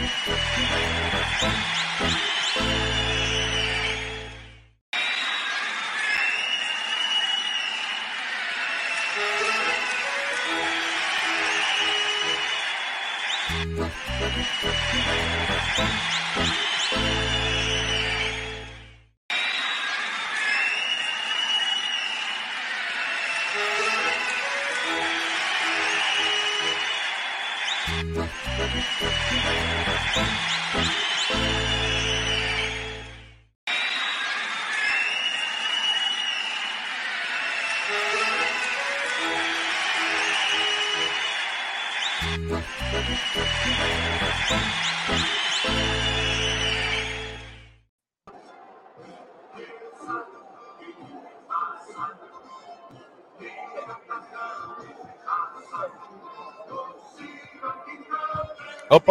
Thank you.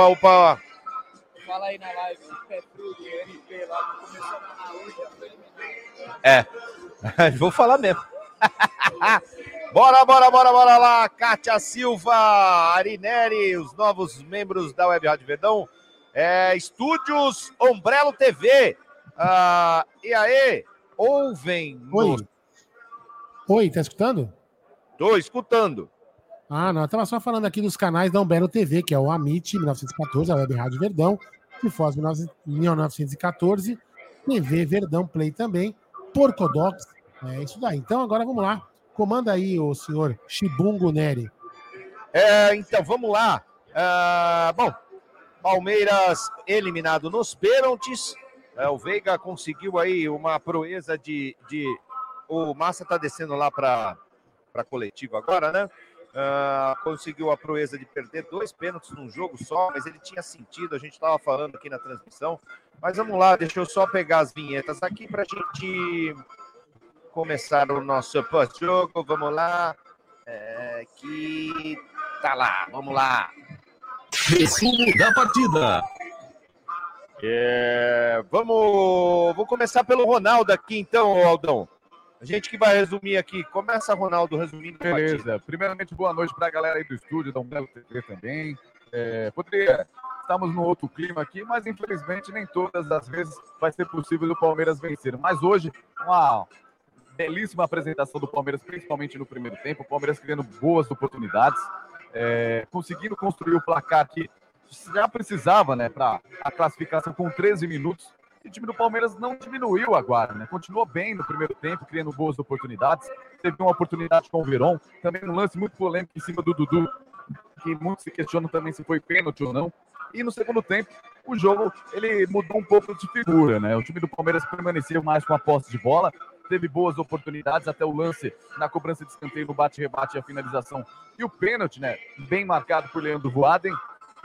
Opa, opa. Fala aí na live, pé NP lá, começou na hoje. É, vou falar mesmo. bora, bora, bora, bora lá. Kátia Silva, Arineri, os novos membros da Web Rádio Verdão. É, Estúdios Ombrelo TV. Ah, e aí, ouvem. Oi. nos- Oi, tá escutando? Tô escutando. Ah, não, eu tava só falando aqui dos canais da Umbelo TV, que é o Amit 1914, a Web Rádio Verdão, Tifós 1914, TV Verdão Play também, Porcodox, é isso daí. Então agora vamos lá, comanda aí o senhor Chibungo Neri. É, então, vamos lá. Ah, bom, Palmeiras eliminado nos pênaltis. É, o Veiga conseguiu aí uma proeza de. de... O Massa tá descendo lá para a coletiva agora, né? Ah, conseguiu a proeza de perder dois pênaltis num jogo só, mas ele tinha sentido, a gente estava falando aqui na transmissão. Mas vamos lá, deixa eu só pegar as vinhetas aqui para a gente começar o nosso pós-jogo. Vamos lá. É, que tá lá, vamos lá. Resumo da partida. É, vamos, vou começar pelo Ronaldo aqui, então, Aldão. A gente que vai resumir aqui. Começa, Ronaldo, resumindo. Beleza. Primeiramente, boa noite para a galera aí do estúdio, da Umbelo TV também. É, poderia. Estamos no outro clima aqui, mas infelizmente nem todas as vezes vai ser possível o Palmeiras vencer. Mas hoje, uma belíssima apresentação do Palmeiras, principalmente no primeiro tempo. O Palmeiras criando boas oportunidades, é, conseguindo construir o placar que já precisava, né, para a classificação com 13 minutos. E o time do Palmeiras não diminuiu agora, né? Continuou bem no primeiro tempo, criando boas oportunidades. Teve uma oportunidade com o Veron, também um lance muito polêmico em cima do Dudu, que muitos se questionam também se foi pênalti ou não. E no segundo tempo, o jogo ele mudou um pouco de figura, né? O time do Palmeiras permaneceu mais com a posse de bola, teve boas oportunidades até o lance na cobrança de escanteio, no bate-rebate e a finalização. E o pênalti, né? Bem marcado por Leandro Voaden,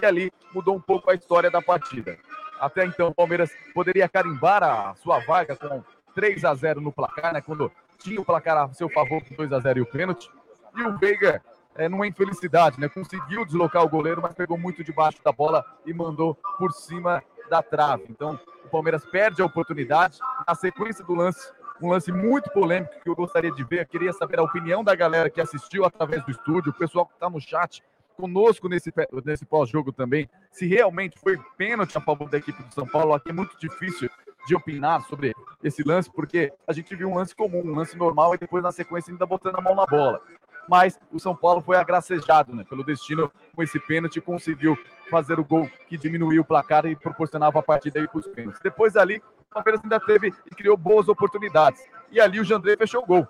e ali mudou um pouco a história da partida. Até então, o Palmeiras poderia carimbar a sua vaga com 3 a 0 no placar, né? Quando tinha o placar a seu favor com 2 a 0 e o pênalti. E o Veiga, é, numa infelicidade, né? Conseguiu deslocar o goleiro, mas pegou muito debaixo da bola e mandou por cima da trave. Então, o Palmeiras perde a oportunidade. Na sequência do lance, um lance muito polêmico que eu gostaria de ver. Eu queria saber a opinião da galera que assistiu através do estúdio, o pessoal que está no chat conosco nesse, nesse pós-jogo também, se realmente foi pênalti a favor da equipe do São Paulo. Aqui é muito difícil de opinar sobre esse lance, porque a gente viu um lance comum, um lance normal, e depois na sequência ainda botando a mão na bola. Mas o São Paulo foi agracejado né, pelo destino com esse pênalti conseguiu fazer o gol que diminuiu o placar e proporcionava a partida aí para os pênaltis. Depois dali, o Palmeiras ainda teve e criou boas oportunidades. E ali o Jandrei fechou o gol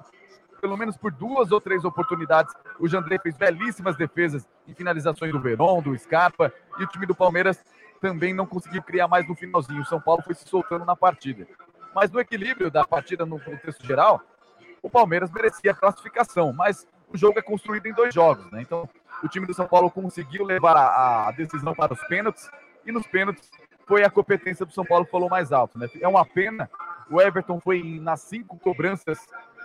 pelo menos por duas ou três oportunidades. O Jandrei fez belíssimas defesas em finalizações do Verón, do Scarpa, e o time do Palmeiras também não conseguiu criar mais no finalzinho. O São Paulo foi se soltando na partida. Mas no equilíbrio da partida, no contexto geral, o Palmeiras merecia a classificação, mas o jogo é construído em dois jogos, né? Então, o time do São Paulo conseguiu levar a, a decisão para os pênaltis, e nos pênaltis foi a competência do São Paulo que falou mais alto, né? É uma pena, o Everton foi nas cinco cobranças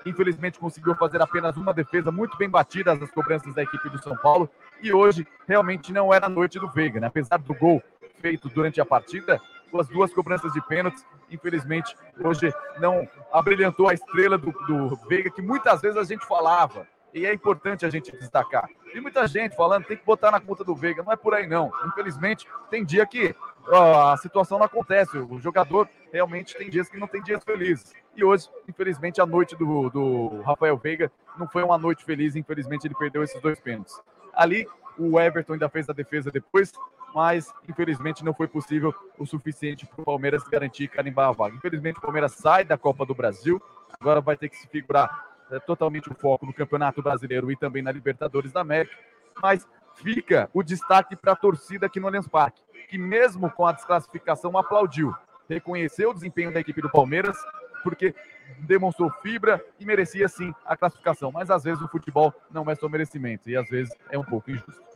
infelizmente conseguiu fazer apenas uma defesa muito bem batida das cobranças da equipe do São Paulo e hoje realmente não era a noite do Veiga, né? Apesar do gol feito durante a partida, as duas cobranças de pênaltis, infelizmente hoje não abrilhantou a estrela do, do Veiga que muitas vezes a gente falava e é importante a gente destacar. E muita gente falando tem que botar na conta do Veiga, não é por aí não. Infelizmente tem dia que ó, a situação não acontece. O jogador realmente tem dias que não tem dias felizes. E hoje, infelizmente, a noite do, do Rafael Veiga não foi uma noite feliz. Infelizmente, ele perdeu esses dois pênaltis. Ali, o Everton ainda fez a defesa depois, mas infelizmente não foi possível o suficiente para o Palmeiras garantir e carimbar a vaga. Infelizmente, o Palmeiras sai da Copa do Brasil, agora vai ter que se figurar é, totalmente o foco no Campeonato Brasileiro e também na Libertadores da América, mas fica o destaque para a torcida aqui no Allianz Parque, que mesmo com a desclassificação aplaudiu, reconheceu o desempenho da equipe do Palmeiras, porque demonstrou fibra e merecia sim a classificação, mas às vezes o futebol não é só merecimento e às vezes é um pouco injusto.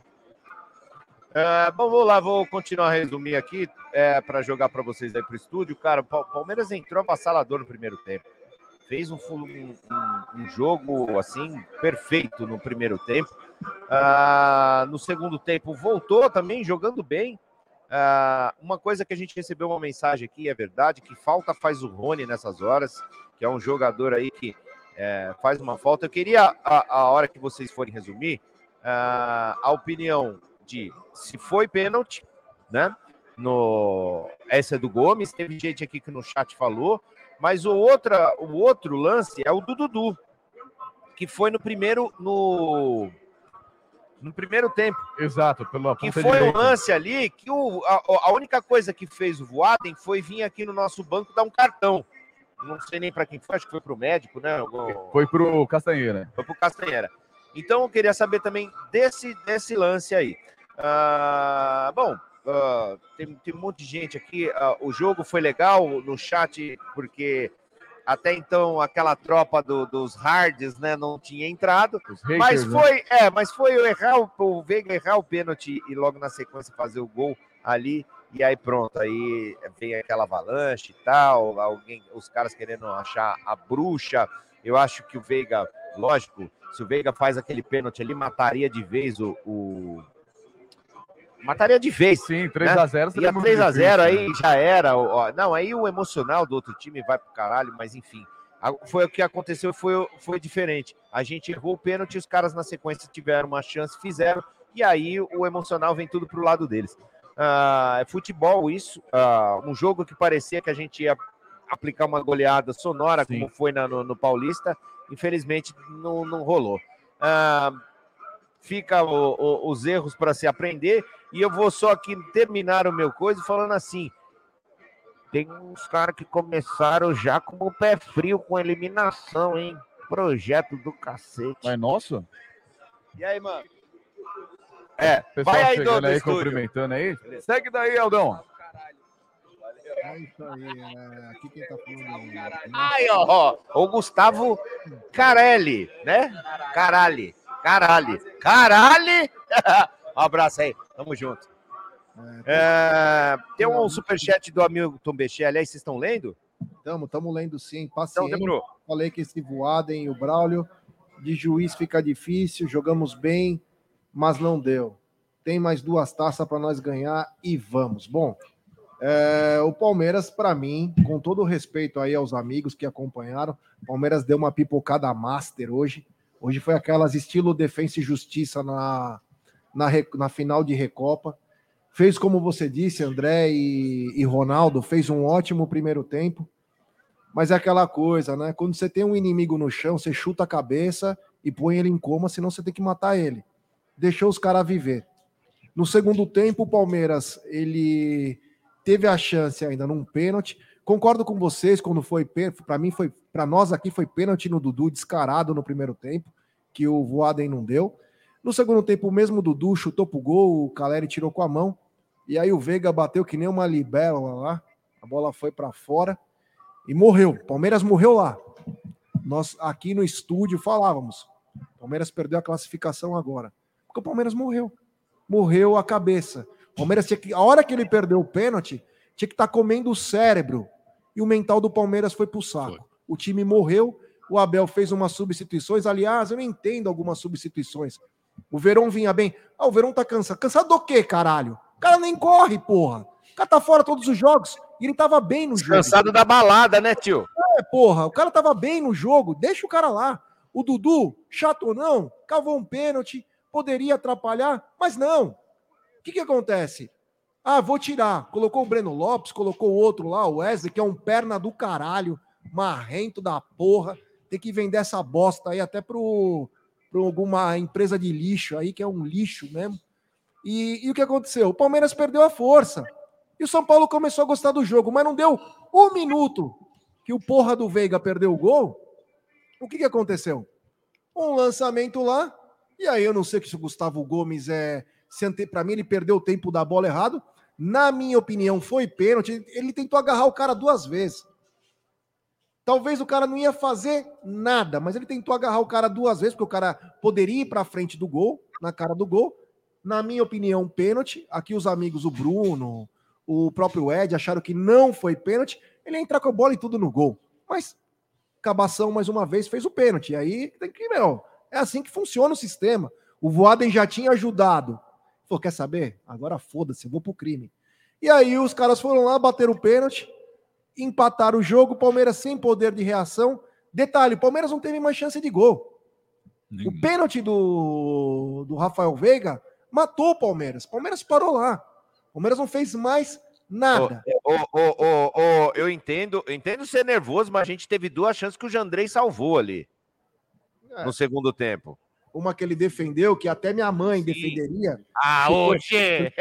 Uh, bom, vamos lá, vou continuar a resumir aqui é, para jogar para vocês aí para o estúdio. Cara, o Palmeiras entrou avassalador no primeiro tempo. Fez um, um, um jogo assim perfeito no primeiro tempo. Uh, no segundo tempo voltou também jogando bem. Uh, uma coisa que a gente recebeu uma mensagem aqui, é verdade, que falta faz o Rony nessas horas, que é um jogador aí que é, faz uma falta. Eu queria, a, a hora que vocês forem resumir, uh, a opinião de se foi pênalti, né? No essa é do Gomes, teve gente aqui que no chat falou, mas o outra, o outro lance é o do Dudu, que foi no primeiro no no primeiro tempo. Exato, pelo Que foi um lance ali que o, a, a, única coisa que fez o Voaden foi vir aqui no nosso banco dar um cartão. Não sei nem para quem foi, acho que foi para o médico, né? Foi para o Castanheira. Foi para o Castanheira. Então eu queria saber também desse, desse lance aí. Uh, bom, uh, tem, tem um monte de gente aqui. Uh, o jogo foi legal no chat, porque até então aquela tropa do, dos hards, né, não tinha entrado. Haters, mas né? foi, né? é, mas foi o errar o, o Veiga errar o pênalti e logo na sequência fazer o gol ali. E aí pronto, aí vem aquela avalanche e tal, alguém, os caras querendo achar a bruxa. Eu acho que o Veiga, lógico, se o Veiga faz aquele pênalti ali, mataria de vez o, o mataria de vez. Sim, 3x0. Né? E a 3x0 aí né? já era. Ó, não, aí o emocional do outro time vai pro caralho, mas enfim. Foi o que aconteceu, foi, foi diferente. A gente errou o pênalti, os caras na sequência tiveram uma chance, fizeram, e aí o emocional vem tudo pro lado deles. Ah, é futebol isso, ah, um jogo que parecia que a gente ia aplicar uma goleada sonora, Sim. como foi na, no, no, Paulista, infelizmente não, não rolou. Ah, fica o, o, os erros para se aprender. E eu vou só aqui terminar o meu coisa falando assim: tem uns caras que começaram já com o pé frio com eliminação, hein? Projeto do cacete. Mas nosso? E aí, mano? É, Pessoal vai aí, chegando aí, estúdio. cumprimentando aí. Segue daí, Aldão. É isso aí, é, aqui quem tá falando. É aí, ó, ó, o Gustavo Carelli, né? Caralho. Caralho. Caralho! um abraço aí. Tamo junto. É, tem um superchat do amigo Tom Bechet. Aliás, vocês estão lendo? Estamos, estamos lendo sim. Paciente. Então, Falei que esse Voaden e o Braulio de juiz fica difícil. Jogamos bem, mas não deu. Tem mais duas taças para nós ganhar e vamos. Bom, é, o Palmeiras, para mim, com todo o respeito aí aos amigos que acompanharam, o Palmeiras deu uma pipocada master hoje. Hoje foi aquelas estilo defesa e justiça na, na, na final de Recopa. Fez como você disse, André e, e Ronaldo, fez um ótimo primeiro tempo. Mas é aquela coisa, né? Quando você tem um inimigo no chão, você chuta a cabeça e põe ele em coma, senão você tem que matar ele. Deixou os caras viver. No segundo tempo, o Palmeiras ele teve a chance ainda num pênalti. Concordo com vocês quando foi para mim foi para nós aqui foi pênalti no Dudu descarado no primeiro tempo que o Voaden não deu. No segundo tempo, o mesmo Dudu chutou pro gol, o Caleri tirou com a mão. E aí o Veiga bateu que nem uma libélula lá. A bola foi para fora e morreu. Palmeiras morreu lá. Nós aqui no estúdio falávamos. Palmeiras perdeu a classificação agora. Porque o Palmeiras morreu. Morreu a cabeça. Palmeiras tinha que, a hora que ele perdeu o pênalti, tinha que estar tá comendo o cérebro. E o mental do Palmeiras foi pro saco. Foi. O time morreu o Abel fez umas substituições. Aliás, eu não entendo algumas substituições. O Verão vinha bem. Ah, o Verão tá cansado. Cansado do quê, caralho? O cara nem corre, porra. O cara tá fora todos os jogos. E ele tava bem no jogo. Cansado da balada, né, tio? É, porra. O cara tava bem no jogo. Deixa o cara lá. O Dudu, chato ou não, cavou um pênalti. Poderia atrapalhar, mas não. O que que acontece? Ah, vou tirar. Colocou o Breno Lopes, colocou o outro lá, o Wesley, que é um perna do caralho, marrento da porra. Tem que vender essa bosta aí até pro, pro alguma empresa de lixo aí, que é um lixo mesmo. E, e o que aconteceu? O Palmeiras perdeu a força. E o São Paulo começou a gostar do jogo, mas não deu um minuto que o porra do Veiga perdeu o gol. O que, que aconteceu? Um lançamento lá, e aí eu não sei se o Gustavo Gomes é. Para mim, ele perdeu o tempo da bola errado. Na minha opinião, foi pênalti. Ele tentou agarrar o cara duas vezes. Talvez o cara não ia fazer nada, mas ele tentou agarrar o cara duas vezes, porque o cara poderia ir para frente do gol, na cara do gol. Na minha opinião, pênalti. Aqui os amigos, o Bruno, o próprio Ed, acharam que não foi pênalti. Ele ia entrar com a bola e tudo no gol. Mas Cabação, mais uma vez, fez o pênalti. Aí tem que, meu, é assim que funciona o sistema. O Voaden já tinha ajudado Falou, quer saber? Agora foda-se, eu vou pro crime. E aí os caras foram lá, bateram o pênalti, empataram o jogo, Palmeiras sem poder de reação. Detalhe, o Palmeiras não teve mais chance de gol. O pênalti do, do Rafael Veiga matou o Palmeiras. O Palmeiras parou lá. O Palmeiras não fez mais nada. Oh, oh, oh, oh, eu entendo, eu entendo ser nervoso, mas a gente teve duas chances que o Jandrei salvou ali. É. No segundo tempo uma que ele defendeu, que até minha mãe Sim. defenderia. Ah, hoje! Ele,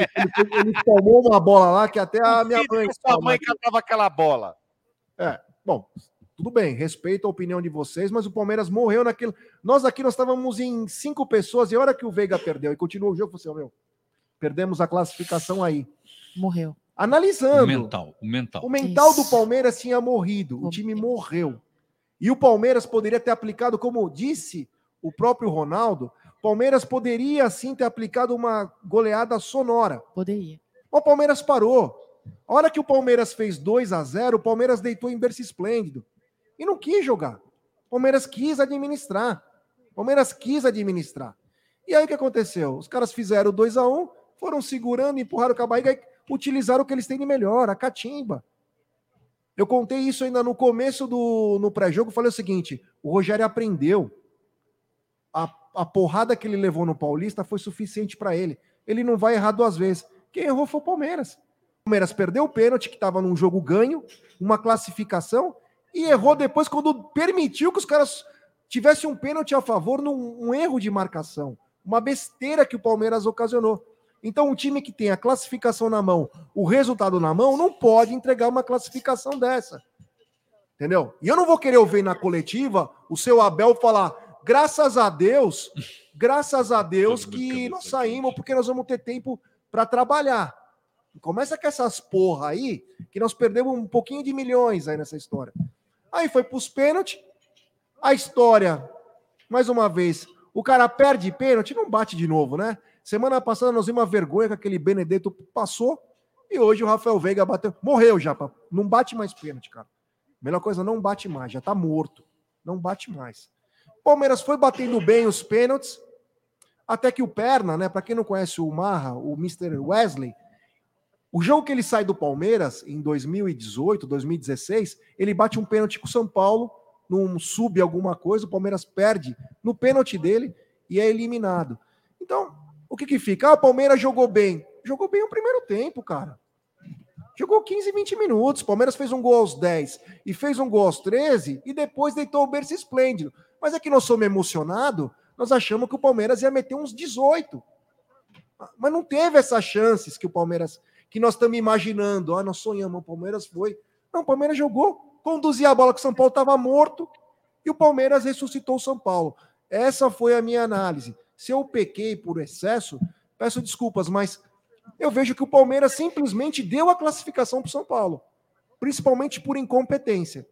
ele, tomou uma bola lá que até a minha mãe. Sua mãe catava aquela bola. É, bom, tudo bem, respeito a opinião de vocês, mas o Palmeiras morreu naquilo. Nós aqui nós estávamos em cinco pessoas e a hora que o Veiga perdeu e continuou o jogo, você, meu, perdemos a classificação aí. Morreu. Analisando. O mental, o mental. O mental Isso. do Palmeiras tinha morrido, o time morreu. E o Palmeiras poderia ter aplicado, como disse o próprio Ronaldo, Palmeiras poderia sim ter aplicado uma goleada sonora. Poderia. O Palmeiras parou. A hora que o Palmeiras fez 2 a 0 o Palmeiras deitou em berço esplêndido. E não quis jogar. O Palmeiras quis administrar. O Palmeiras quis administrar. E aí o que aconteceu? Os caras fizeram 2 a 1 foram segurando, empurraram com a barriga e utilizaram o que eles têm de melhor, a catimba. Eu contei isso ainda no começo do no pré-jogo, falei o seguinte: o Rogério aprendeu a, porrada que ele levou no Paulista foi suficiente para ele. Ele não vai errar duas vezes. Quem errou foi o Palmeiras. O Palmeiras perdeu o pênalti, que estava num jogo ganho, uma classificação, e errou depois quando permitiu que os caras tivessem um pênalti a favor num um erro de marcação. Uma besteira que o Palmeiras ocasionou. Então, um time que tem a classificação na mão, o resultado na mão, não pode entregar uma classificação dessa. Entendeu? E eu não vou querer ouvir na coletiva o seu Abel falar: graças a Deus, graças a Deus que nós saímos, porque nós vamos ter tempo para trabalhar. Começa com essas porra aí, que nós perdemos um pouquinho de milhões aí nessa história. Aí foi para os pênaltis. A história, mais uma vez, o cara perde pênalti, não bate de novo, né? Semana passada nós vimos uma vergonha que aquele Benedetto passou e hoje o Rafael Veiga bateu. Morreu já, não bate mais pênalti, cara. Melhor coisa, não bate mais, já tá morto. Não bate mais. Palmeiras foi batendo bem os pênaltis, até que o Perna, né? Para quem não conhece o Marra, o Mr. Wesley, o jogo que ele sai do Palmeiras em 2018, 2016, ele bate um pênalti com o São Paulo, num sub alguma coisa, o Palmeiras perde no pênalti dele e é eliminado. Então, o que que fica? Ah, o Palmeiras jogou bem. Jogou bem o primeiro tempo, cara. Jogou 15, 20 minutos. O Palmeiras fez um gol aos 10 e fez um gol aos 13 e depois deitou o berço esplêndido. Mas é que nós somos emocionados, nós achamos que o Palmeiras ia meter uns 18. Mas não teve essas chances que o Palmeiras, que nós estamos imaginando. Ah, nós sonhamos, o Palmeiras foi. Não, o Palmeiras jogou, conduzia a bola que o São Paulo estava morto e o Palmeiras ressuscitou o São Paulo. Essa foi a minha análise. Se eu pequei por excesso, peço desculpas, mas eu vejo que o Palmeiras simplesmente deu a classificação para o São Paulo, principalmente por incompetência.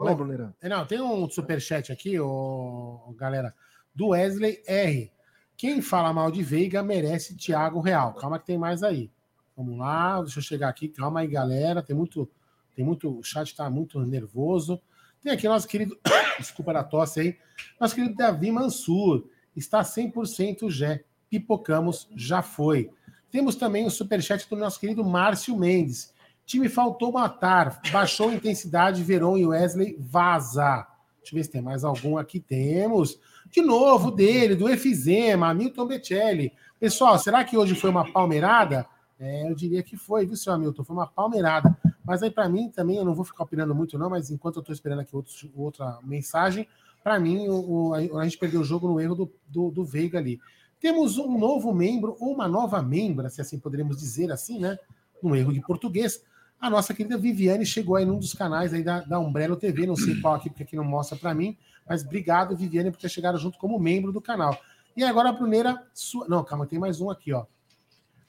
Aí, Brunerão. Não, tem um superchat aqui, ô, galera, do Wesley R. Quem fala mal de Veiga merece Thiago Real. Calma que tem mais aí. Vamos lá, deixa eu chegar aqui. Calma aí, galera. Tem muito. Tem muito. O chat está muito nervoso. Tem aqui nosso querido. Desculpa da tosse aí. Nosso querido Davi Mansur. Está 100% Gé. Pipocamos, já foi. Temos também o superchat do nosso querido Márcio Mendes. Time faltou matar, baixou a intensidade, Verón e Wesley vaza. Deixa eu ver se tem mais algum aqui. Temos. De novo, dele, do Efizema, Milton Becelli. Pessoal, será que hoje foi uma palmeirada? É, eu diria que foi, viu, seu Hamilton? Foi uma palmeirada. Mas aí, para mim, também, eu não vou ficar opinando muito, não, mas enquanto eu estou esperando aqui outro, outra mensagem, para mim, o, a gente perdeu o jogo no erro do, do, do Veiga ali. Temos um novo membro, ou uma nova membra, se assim poderíamos dizer assim, né? Um erro de português. A nossa querida Viviane chegou aí num dos canais aí da, da Umbrella TV, não sei qual aqui, porque aqui não mostra para mim, mas obrigado, Viviane, por ter chegado junto como membro do canal. E agora a Bruneira. Sua... Não, calma, tem mais um aqui, ó.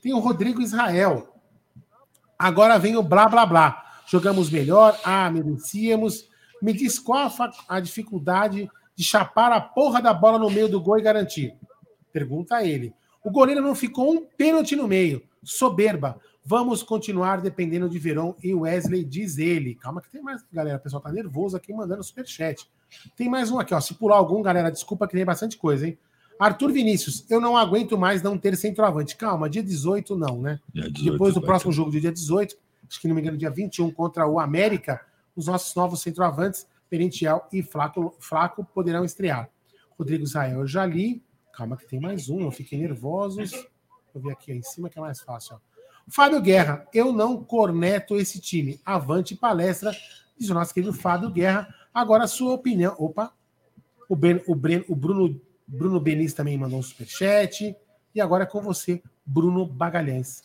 Tem o Rodrigo Israel. Agora vem o blá blá blá. Jogamos melhor, ah, merecíamos. Me diz qual a, a dificuldade de chapar a porra da bola no meio do gol e garantir. Pergunta a ele. O goleiro não ficou um pênalti no meio. Soberba. Vamos continuar dependendo de Verão e Wesley, diz ele. Calma que tem mais, galera. O pessoal tá nervoso aqui mandando superchat. Tem mais um aqui, ó. Se pular algum, galera, desculpa que tem bastante coisa, hein? Arthur Vinícius, eu não aguento mais não ter centroavante. Calma, dia 18 não, né? 18, Depois do próximo ter. jogo do dia 18, acho que não me engano, dia 21, contra o América, os nossos novos centroavantes, Perentiel e Flaco, Flaco, poderão estrear. Rodrigo Israel, eu já li. Calma que tem mais um, eu fiquei nervosos. Vou ver aqui em cima que é mais fácil. Ó. Fábio Guerra, eu não corneto esse time. Avante palestra, diz o nosso querido Fábio Guerra. Agora a sua opinião. Opa! O, ben, o, Breno, o Bruno Bruno Benis também mandou um superchat. E agora é com você, Bruno Bagalhães.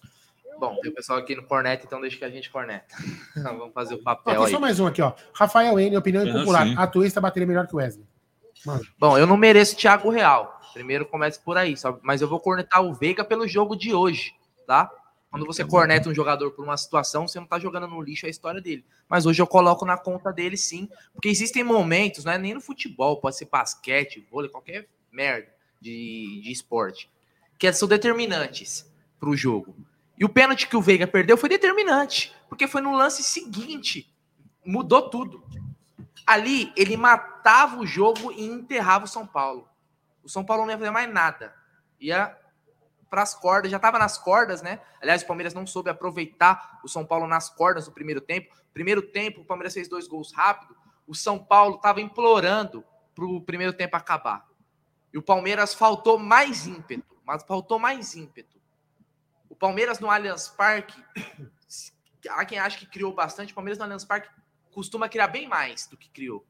Bom, tem o pessoal aqui no corneta, então deixa que a gente corneta. Vamos fazer o papel ó, aí. Só mais um aqui, ó. Rafael N, opinião impopular. A Twista bateria melhor que o Wesley. Mano. Bom, eu não mereço Thiago Real. Primeiro começa por aí, só, mas eu vou cornetar o Veiga pelo jogo de hoje, tá? Quando você corneta um jogador por uma situação, você não tá jogando no lixo a história dele. Mas hoje eu coloco na conta dele sim, porque existem momentos, não é nem no futebol, pode ser basquete, vôlei, qualquer merda de, de esporte, que são determinantes para o jogo. E o pênalti que o Veiga perdeu foi determinante, porque foi no lance seguinte, mudou tudo. Ali ele matava o jogo e enterrava o São Paulo. O São Paulo não ia fazer mais nada. Ia para as cordas, já estava nas cordas, né? Aliás, o Palmeiras não soube aproveitar o São Paulo nas cordas no primeiro tempo. Primeiro tempo, o Palmeiras fez dois gols rápido. O São Paulo estava implorando para o primeiro tempo acabar. E o Palmeiras faltou mais ímpeto, mas faltou mais ímpeto. O Palmeiras no Allianz Parque, há quem acha que criou bastante, o Palmeiras no Allianz Parque costuma criar bem mais do que criou.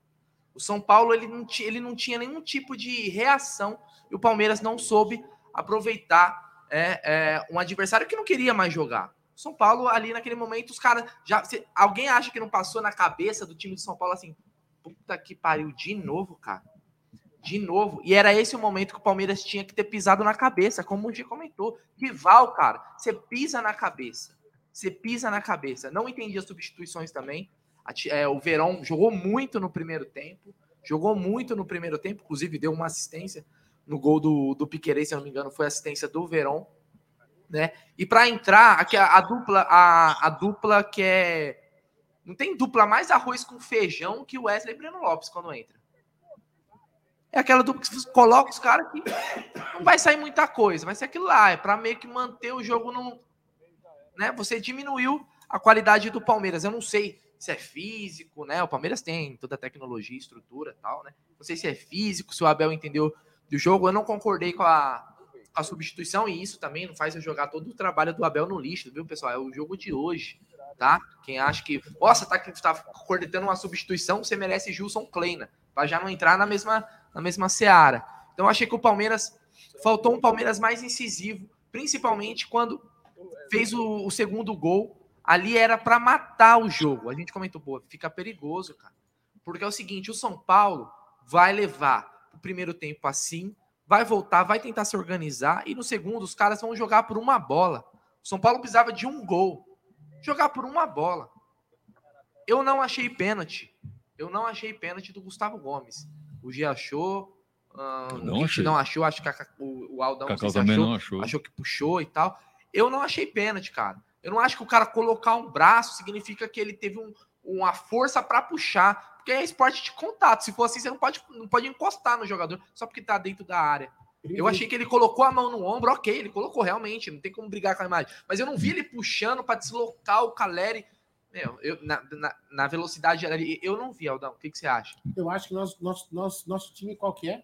O São Paulo ele não, ele não tinha nenhum tipo de reação e o Palmeiras não soube aproveitar é, é, um adversário que não queria mais jogar. São Paulo, ali naquele momento, os caras. já se, Alguém acha que não passou na cabeça do time de São Paulo assim? Puta que pariu, de novo, cara de novo. E era esse o momento que o Palmeiras tinha que ter pisado na cabeça, como o G comentou. Rival, cara, você pisa na cabeça. Você pisa na cabeça. Não entendi as substituições também. É, o Verão jogou muito no primeiro tempo. Jogou muito no primeiro tempo, inclusive deu uma assistência no gol do, do Piquerez, se não me engano, foi assistência do Verão. Né? E para entrar, aqui a, a, dupla, a, a dupla que é. Não tem dupla mais arroz com feijão que o Wesley Breno Lopes quando entra. É aquela dupla que coloca os caras que não vai sair muita coisa, vai ser aquilo lá, é para meio que manter o jogo no. Né? Você diminuiu a qualidade do Palmeiras. Eu não sei se é físico, né? O Palmeiras tem toda a tecnologia, estrutura tal, né? Não sei se é físico, se o Abel entendeu do jogo. Eu não concordei com a, a substituição e isso também não faz eu jogar todo o trabalho do Abel no lixo, viu, pessoal? É o jogo de hoje, tá? Quem acha que, nossa, tá, tá cornetando uma substituição, você merece Gilson Kleina, para já não entrar na mesma na mesma seara. Então, achei que o Palmeiras faltou um Palmeiras mais incisivo, principalmente quando fez o, o segundo gol. Ali era para matar o jogo. A gente comentou, pô, fica perigoso, cara. Porque é o seguinte: o São Paulo vai levar primeiro tempo assim, vai voltar, vai tentar se organizar, e no segundo os caras vão jogar por uma bola. O São Paulo precisava de um gol. Jogar por uma bola. Eu não achei pênalti. Eu não achei pênalti do Gustavo Gomes o G achou. Uh, não, o não achou, acho que a, o, o Aldão Cacau também achou, não achou. Achou que puxou e tal. Eu não achei pênalti, cara. Eu não acho que o cara colocar um braço significa que ele teve um, uma força para puxar. Porque é esporte de contato. Se for assim, você não pode, não pode encostar no jogador só porque tá dentro da área. Eu achei que ele colocou a mão no ombro, ok, ele colocou realmente, não tem como brigar com a imagem. Mas eu não vi ele puxando para deslocar o Caleri meu, eu, na, na, na, velocidade ali, eu não vi, Aldão. O que, que você acha? Eu acho que nós, nosso, nosso, nosso time qual que é?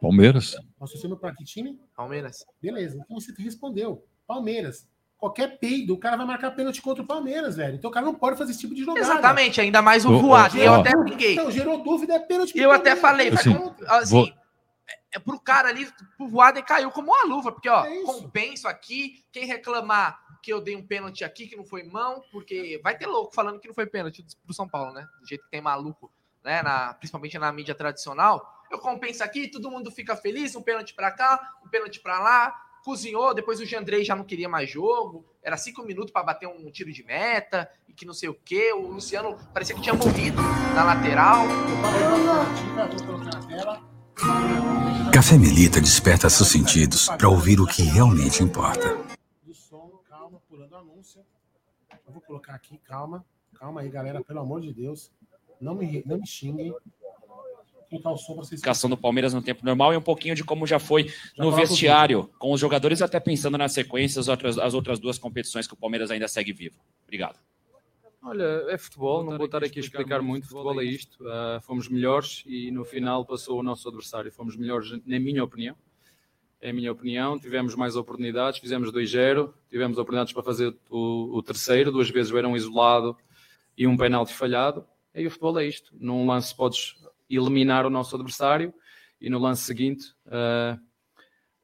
Palmeiras. Nosso time para que time? Palmeiras. Beleza, então você respondeu. Palmeiras. Qualquer peido, o cara vai marcar pênalti contra o Palmeiras, velho. Então o cara não pode fazer esse tipo de jogada. Exatamente, ainda mais o voado. Eu ó. até brinquei. Então, gerou dúvida, é pênalti. Eu até falei, Assim, assim, vou- é pro cara ali, pro Voaden caiu como uma luva, porque ó, É compenso aqui, quem reclamar que eu dei um pênalti aqui que não foi mão, porque vai ter louco falando que não foi pênalti pro São Paulo, né? Do jeito que tem maluco, né, na, principalmente na mídia tradicional. Eu compenso aqui, todo mundo fica feliz, um pênalti pra cá, um pênalti pra lá. Cozinhou, depois o Jandrei já não queria mais jogo. Era cinco minutos pra bater um tiro de meta e que não sei o quê. O Luciano parecia que tinha morrido na lateral. Café Melita desperta seus sentidos para ouvir o que realmente importa. Do som, calma, pulando o anúncio. Eu vou colocar aqui, calma. Calma aí, galera, pelo amor de Deus. Não me, não me xinguem. Colocar o som pra vocês. classificação do Palmeiras no tempo normal e um pouquinho de como já foi Já no o vestiário, com os jogadores até pensando na sequência, as outras, as outras duas competições que o Palmeiras ainda segue vivo. Obrigado. Olha, é futebol, não vou estar aqui a explicar muito. Futebol é isto. Ah, fomos melhores e no final passou o nosso adversário. Fomos melhores, na minha opinião. É a minha opinião. Tivemos mais oportunidades, fizemos 2-0, tivemos oportunidades para fazer o, o terceiro, duas vezes era um isolado e um penalti falhado. E o futebol é isto. Num lance podes eliminar o nosso adversário e no lance seguinte, ah,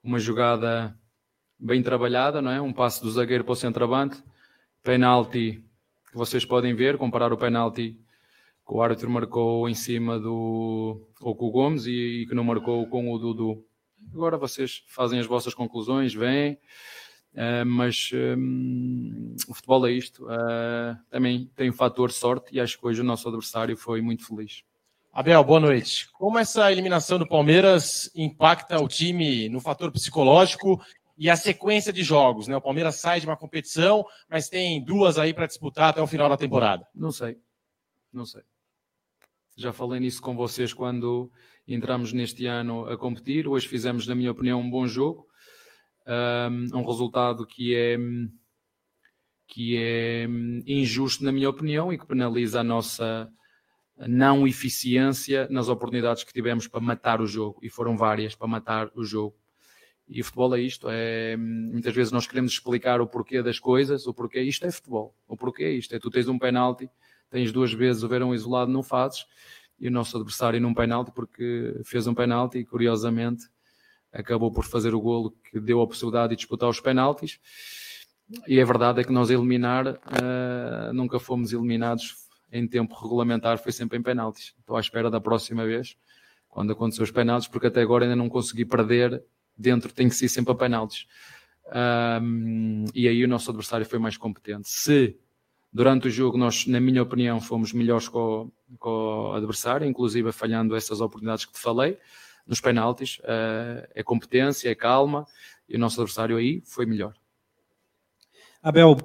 uma jogada bem trabalhada, não é? Um passe do zagueiro para o centroavante, penalti que vocês podem ver, comparar o penalti que o árbitro marcou em cima do ou com o Gomes e, e que não marcou com o Dudu. Agora vocês fazem as vossas conclusões, vêm, eh, mas hum, o futebol é isto. eh, também tem o fator sorte e acho que hoje o nosso adversário foi muito feliz. Abel, boa noite. Como essa eliminação do Palmeiras impacta o time no fator psicológico e a sequência de jogos? Né? O Palmeiras sai de uma competição, mas tem duas aí para disputar até o final da temporada. Não sei, não sei. Já falei nisso com vocês quando entramos neste ano a competir. Hoje fizemos, na minha opinião, um bom jogo. Um, resultado que é, que é injusto, na minha opinião, e que penaliza a nossa não eficiência nas oportunidades que tivemos para matar o jogo. E foram várias para matar o jogo. E o futebol é isto. É, muitas vezes nós queremos explicar o porquê das coisas, o porquê. Isto é futebol. O porquê é isto. É tu tens um penalti, tens duas vezes o verão isolado, não fazes. E o nosso adversário num penalti, porque fez um penalti e curiosamente acabou por fazer o golo que deu a possibilidade de disputar os penaltis. E a verdade é que nós eliminar, uh, nunca fomos eliminados em tempo regulamentar, foi sempre em penaltis. Estou à espera da próxima vez, quando acontecer os penaltis, porque até agora ainda não consegui perder dentro, tem que ser sempre a penaltis. Um, e aí o nosso adversário foi mais competente. Se durante o jogo nós, na minha opinião, fomos melhores com, o, com o adversário, inclusive falhando essas oportunidades que te falei, nos penaltis, uh, é competência, é calma, e o nosso adversário aí foi melhor. Abel,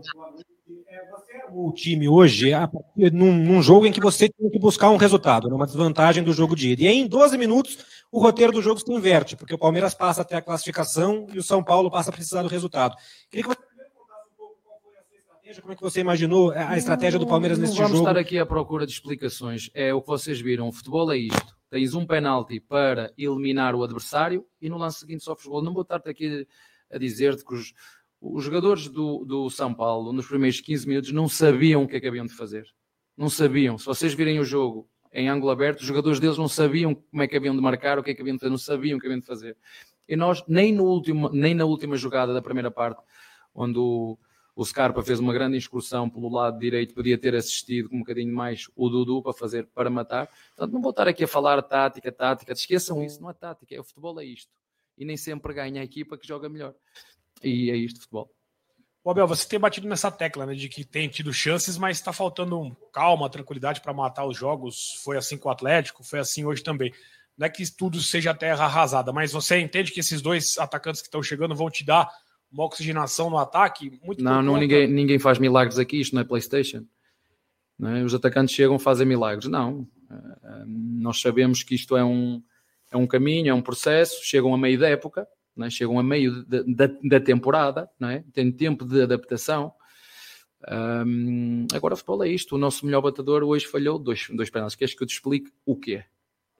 o time hoje a partir, num, num, jogo em que você tem que buscar um resultado, numa desvantagem do jogo de ida. E aí, em 12 minutos, o roteiro do jogo se inverte, porque o Palmeiras passa até a classificação e o São Paulo passa a precisar do resultado. Queria que você contasse um pouco qual foi a sua estratégia, como é que você imaginou a estratégia do Palmeiras não, nesse não jogo. Vamos estar aqui à procura de explicações. É o que vocês viram. O futebol é isto. Tens um penalti para eliminar o adversário e no lance seguinte sofres gol. Não vou estar aqui a dizer-te que os, os jogadores do, do São Paulo, nos primeiros 15 minutos, não sabiam o que é que haviam de fazer. Não sabiam. Se vocês virem o jogo em ângulo aberto, os jogadores deles não sabiam como é que haviam de marcar, o que é que haviam de fazer, não sabiam o que haviam de fazer. E nós, nem, no último, nem na última jogada da primeira parte, onde o, o Scarpa fez uma grande excursão pelo lado direito, podia ter assistido com um bocadinho mais o Dudu para fazer, para matar. Portanto, não vou estar aqui a falar tática, tática, esqueçam isso, não é tática, é o futebol é isto. E nem sempre ganha a equipa que joga melhor. E é isto futebol. O Abel, você tem batido nessa tecla, né, de que tem tido chances, mas está faltando um calma, tranquilidade para matar os jogos. Foi assim com o Atlético, foi assim hoje também. Não é que tudo seja terra arrasada, mas você entende que esses dois atacantes que estão chegando vão te dar uma oxigenação no ataque? Muito não, não ninguém, ninguém faz milagres aqui, isto não é PlayStation. Não é? Os atacantes chegam, fazem milagres. Não. Nós sabemos que isto é um, é um caminho, é um processo, chegam a meio da época, é? chegam a meio da, da, da temporada, não é? tem tempo de adaptação. Um, agora futebol é isto. O nosso melhor batedor hoje falhou dois, dois penaltis. Queres que eu te explique o quê?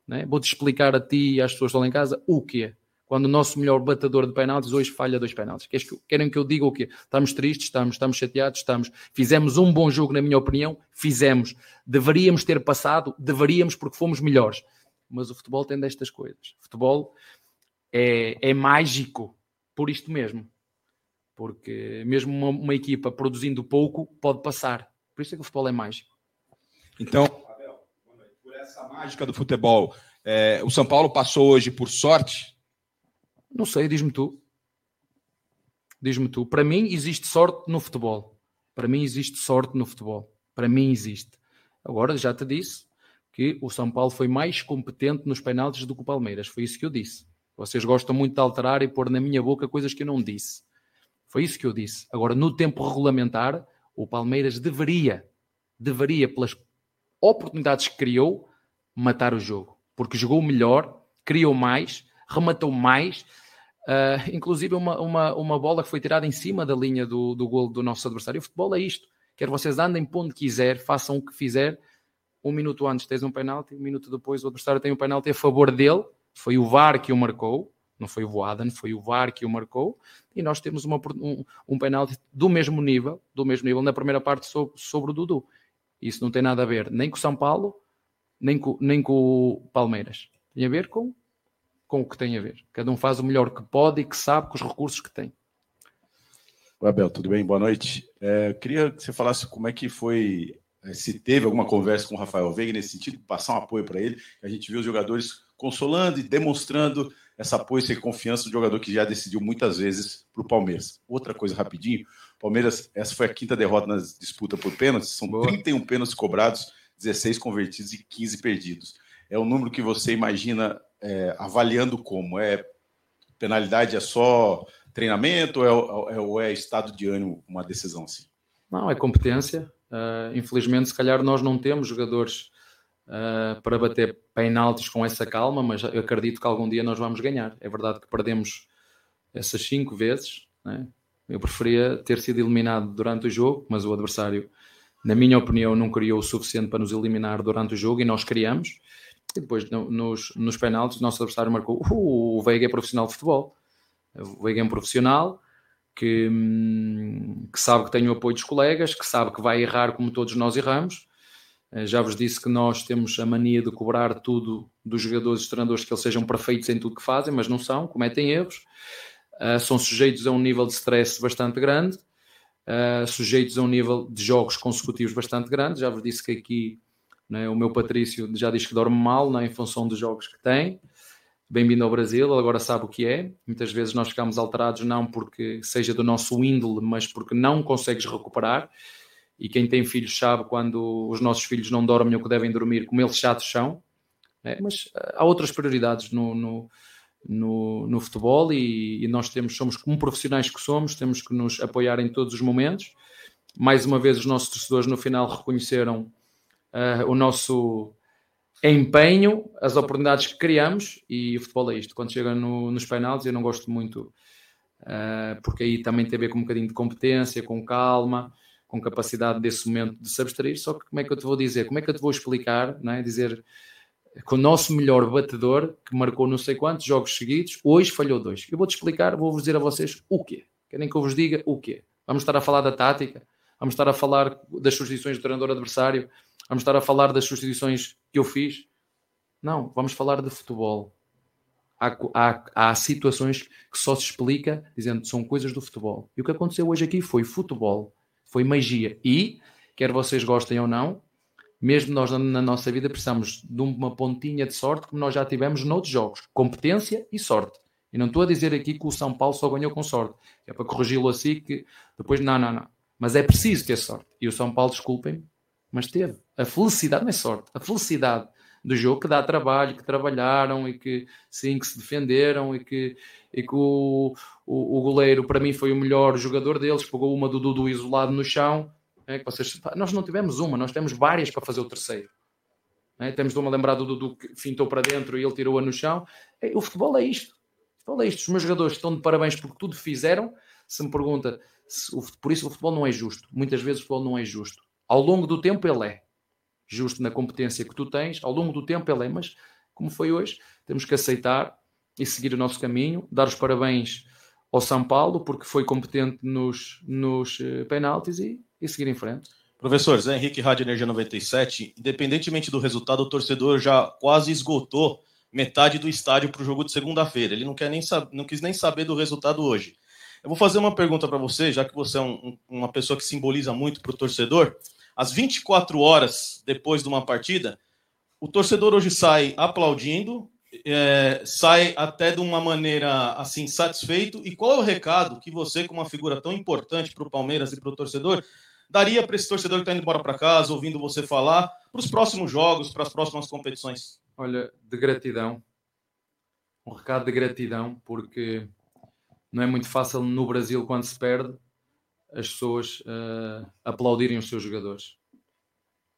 É? Vou-te explicar a ti e às pessoas que estão lá em casa o quê? quando o nosso melhor batedor de penaltis hoje falha dois penaltis. Querem que eu diga o quê? Estamos tristes, estamos, estamos chateados, estamos. Fizemos um bom jogo, na minha opinião, fizemos. Deveríamos ter passado, deveríamos porque fomos melhores. Mas o futebol tem destas coisas. Futebol é, é mágico por isto mesmo. Porque mesmo uma, uma equipa produzindo pouco pode passar. Por isso é que o futebol é mágico. Então, por essa mágica do futebol, é, o São Paulo passou hoje por sorte não sei, diz-me tu. Diz-me tu. Para mim existe sorte no futebol. Para mim existe sorte no futebol. Para mim existe. Agora já te disse que o São Paulo foi mais competente nos penaltis do que o Palmeiras. Foi isso que eu disse. Vocês gostam muito de alterar e pôr na minha boca coisas que eu não disse. Foi isso que eu disse. Agora, no tempo regulamentar, o Palmeiras deveria, deveria, pelas oportunidades que criou, matar o jogo. Porque jogou melhor, criou mais, rematou mais Uh, inclusive uma, uma, uma bola que foi tirada em cima da linha do, do gol do nosso adversário. O futebol é isto. Quer vocês andem para onde quiser, façam o que fizer. Um minuto antes tens um penalti, um minuto depois o adversário tem um penalti a favor dele. Foi o VAR que o marcou, não foi o Voaden, foi o VAR que o marcou. E nós temos uma, um, um penalti do mesmo nível, do mesmo nível na primeira parte sobre, sobre o Dudu. Isso não tem nada a ver nem com o São Paulo, nem com, nem com o Palmeiras. Tem a ver com com o que tem a ver. Cada um faz o melhor que pode e que sabe com os recursos que tem. Abel, tudo bem? Boa noite. É, queria que você falasse como é que foi, é, se teve alguma conversa com o Rafael Veiga nesse sentido, passar um apoio para ele. A gente viu os jogadores consolando e demonstrando essa apoio e confiança do jogador que já decidiu muitas vezes para o Palmeiras. Outra coisa rapidinho, Palmeiras, essa foi a quinta derrota na disputa por pênaltis, são Boa. 31 pênaltis cobrados, 16 convertidos e 15 perdidos. É o número que você imagina é, avaliando como? É penalidade é só treinamento ou é, é, ou é estado de ânimo uma decisão assim? Não, é competência. Uh, infelizmente, se calhar nós não temos jogadores uh, para bater penaltis com essa calma, mas eu acredito que algum dia nós vamos ganhar. É verdade que perdemos essas cinco vezes. Né? Eu preferia ter sido eliminado durante o jogo, mas o adversário, na minha opinião, não criou o suficiente para nos eliminar durante o jogo e nós criamos. E depois, no, nos, nos penaltis, o nosso adversário marcou. Uh, o Veiga é profissional de futebol. O Veiga é um profissional que, hum, que sabe que tem o apoio dos colegas, que sabe que vai errar como todos nós erramos. Eh, já vos disse que nós temos a mania de cobrar tudo dos jogadores e treinadores que eles sejam perfeitos em tudo que fazem, mas não são, cometem erros. Uh, são sujeitos a um nível de stress bastante grande, uh, sujeitos a um nível de jogos consecutivos bastante grande. Já vos disse que aqui né? O meu Patrício já diz que dorme mal né? em função dos jogos que tem. Bem-vindo ao Brasil, ele agora sabe o que é. Muitas vezes nós ficamos alterados não porque seja do nosso índole, mas porque não consegues recuperar. E quem tem filhos sabe quando os nossos filhos não dormem o que devem dormir, como eles chatos são. Né? Mas eh, há outras prioridades no, no, no, no futebol e, e, nós temos, somos como profissionais que somos, temos que nos apoiar em todos os momentos. Mais uma vez, os nossos torcedores no final reconheceram uh, o nosso empenho, as oportunidades que criamos e o futebol é isto. Quando chega no, nos penaltis, eu não gosto muito, uh, porque aí também tem a ver com um bocadinho de competência, com calma, com capacidade desse momento de se abstrair. Só que como é que eu te vou dizer? Como é que eu te vou explicar? Não é? Dizer que o nosso melhor batedor, que marcou não sei quantos jogos seguidos, hoje falhou dois. Eu vou-te explicar, vou-vos dizer a vocês o quê. Querem que eu vos diga o quê? Vamos estar a falar da tática, vamos estar a falar das substituições do treinador adversário, Vamos estar a falar das substituições que eu fiz? Não, vamos falar de futebol. Há, há, há situações que só se explica dizendo que são coisas do futebol. E o que aconteceu hoje aqui foi futebol, foi magia. E, quer vocês gostem ou não, mesmo nós na nossa vida precisamos de uma pontinha de sorte, como nós já tivemos noutros jogos. Competência e sorte. E não estou a dizer aqui que o São Paulo só ganhou com sorte. É para corrigi-lo assim que depois, não, não, não. Mas é preciso ter sorte. E o São Paulo, desculpem, mas teve. A felicidade não é sorte, a felicidade do jogo que dá trabalho, que trabalharam e que sim, que se defenderam e que, e que o, o, o goleiro para mim foi o melhor jogador deles, pegou uma do Dudu isolado no chão. É, que vocês, nós não tivemos uma, nós temos várias para fazer o terceiro. É, temos uma lembrada do Dudu que fintou para dentro e ele tirou-a no chão. É, o futebol é isto. O futebol é isto. Os meus jogadores estão de parabéns porque tudo fizeram. Se me pergunta, se, por isso o futebol não é justo. Muitas vezes o futebol não é justo. Ao longo do tempo ele é justo na competência que tu tens, ao longo do tempo ele é, mas como foi hoje, temos que aceitar e seguir o nosso caminho, dar os parabéns ao São Paulo, porque foi competente nos, nos eh, penaltis e, e seguir em frente. Professor, Zé Henrique, Rádio Energia 97, independentemente do resultado, o torcedor já quase esgotou metade do estádio para o jogo de segunda-feira. Ele não, quer nem não quis nem saber do resultado hoje. Eu vou fazer uma pergunta para você, já que você é um, uma pessoa que simboliza muito para o torcedor. Às 24 horas depois de uma partida, o torcedor hoje sai aplaudindo, é, sai até de uma maneira assim satisfeito. E qual é o recado que você, como uma figura tão importante para o Palmeiras e para o torcedor, daria para esse torcedor que está indo embora para casa, ouvindo você falar, para os próximos jogos, para as próximas competições? Olha, de gratidão, um recado de gratidão, porque não é muito fácil no Brasil, quando se perde, as pessoas uh, aplaudirem os seus jogadores.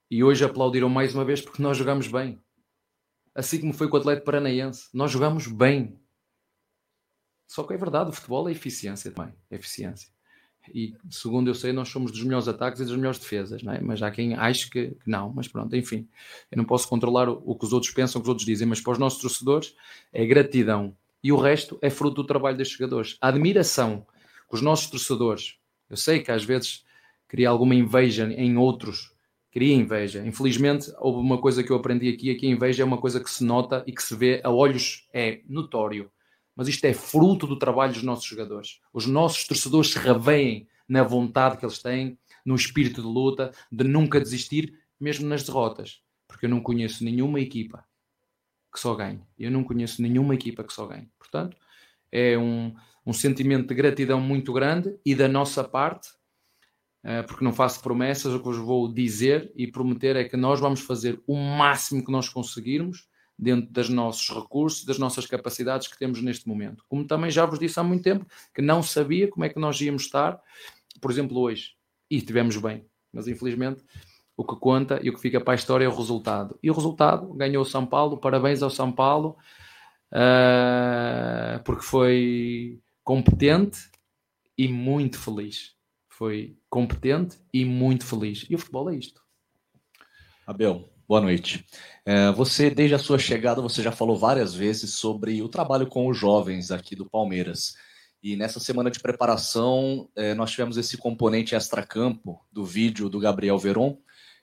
E hoje aplaudiram mais uma vez porque nós jogamos bem assim como foi com o Atlético Paranaense. Nós jogamos bem. Só que é verdade, o futebol é eficiência também. É eficiência. E segundo eu sei, nós somos dos melhores ataques e das melhores defesas, não é? mas há quem ache que, que, não. Mas pronto, enfim, eu não posso controlar o, o, que os outros pensam, o que os outros dizem, mas para os nossos torcedores é gratidão. E o resto é fruto do trabalho destes jogadores. A admiração que os nossos torcedores, eu sei que às vezes cria alguma inveja em outros Queria inveja. Infelizmente, houve uma coisa que eu aprendi aqui, é que a inveja é uma coisa que se nota e que se vê a olhos, é notório. Mas isto é fruto do trabalho dos nossos jogadores. Os nossos torcedores se reveem na vontade que eles têm, no espírito de luta, de nunca desistir, mesmo nas derrotas. Porque eu não conheço nenhuma equipa que só ganhe. Eu não conheço nenhuma equipa que só ganhe. Portanto, é um, um sentimento de gratidão muito grande e da nossa parte porque não faço promessas, o que vos vou dizer e prometer é que nós vamos fazer o máximo que nós conseguirmos dentro dos nossos recursos, das nossas capacidades que temos neste momento. Como também já vos disse há muito tempo, que não sabia como é que nós íamos estar, por exemplo, hoje, e estivemos bem, mas infelizmente o que conta e o que fica para a história é o resultado. E o resultado ganhou o São Paulo, parabéns ao São Paulo, uh, porque foi competente e muito feliz foi competente e muito feliz. E o futebol é isto. Abel, boa noite. É, você, desde a sua chegada, você já falou várias vezes sobre o trabalho com os jovens aqui do Palmeiras. E nessa semana de preparação, é, nós tivemos esse componente extracampo do vídeo do Gabriel Veron.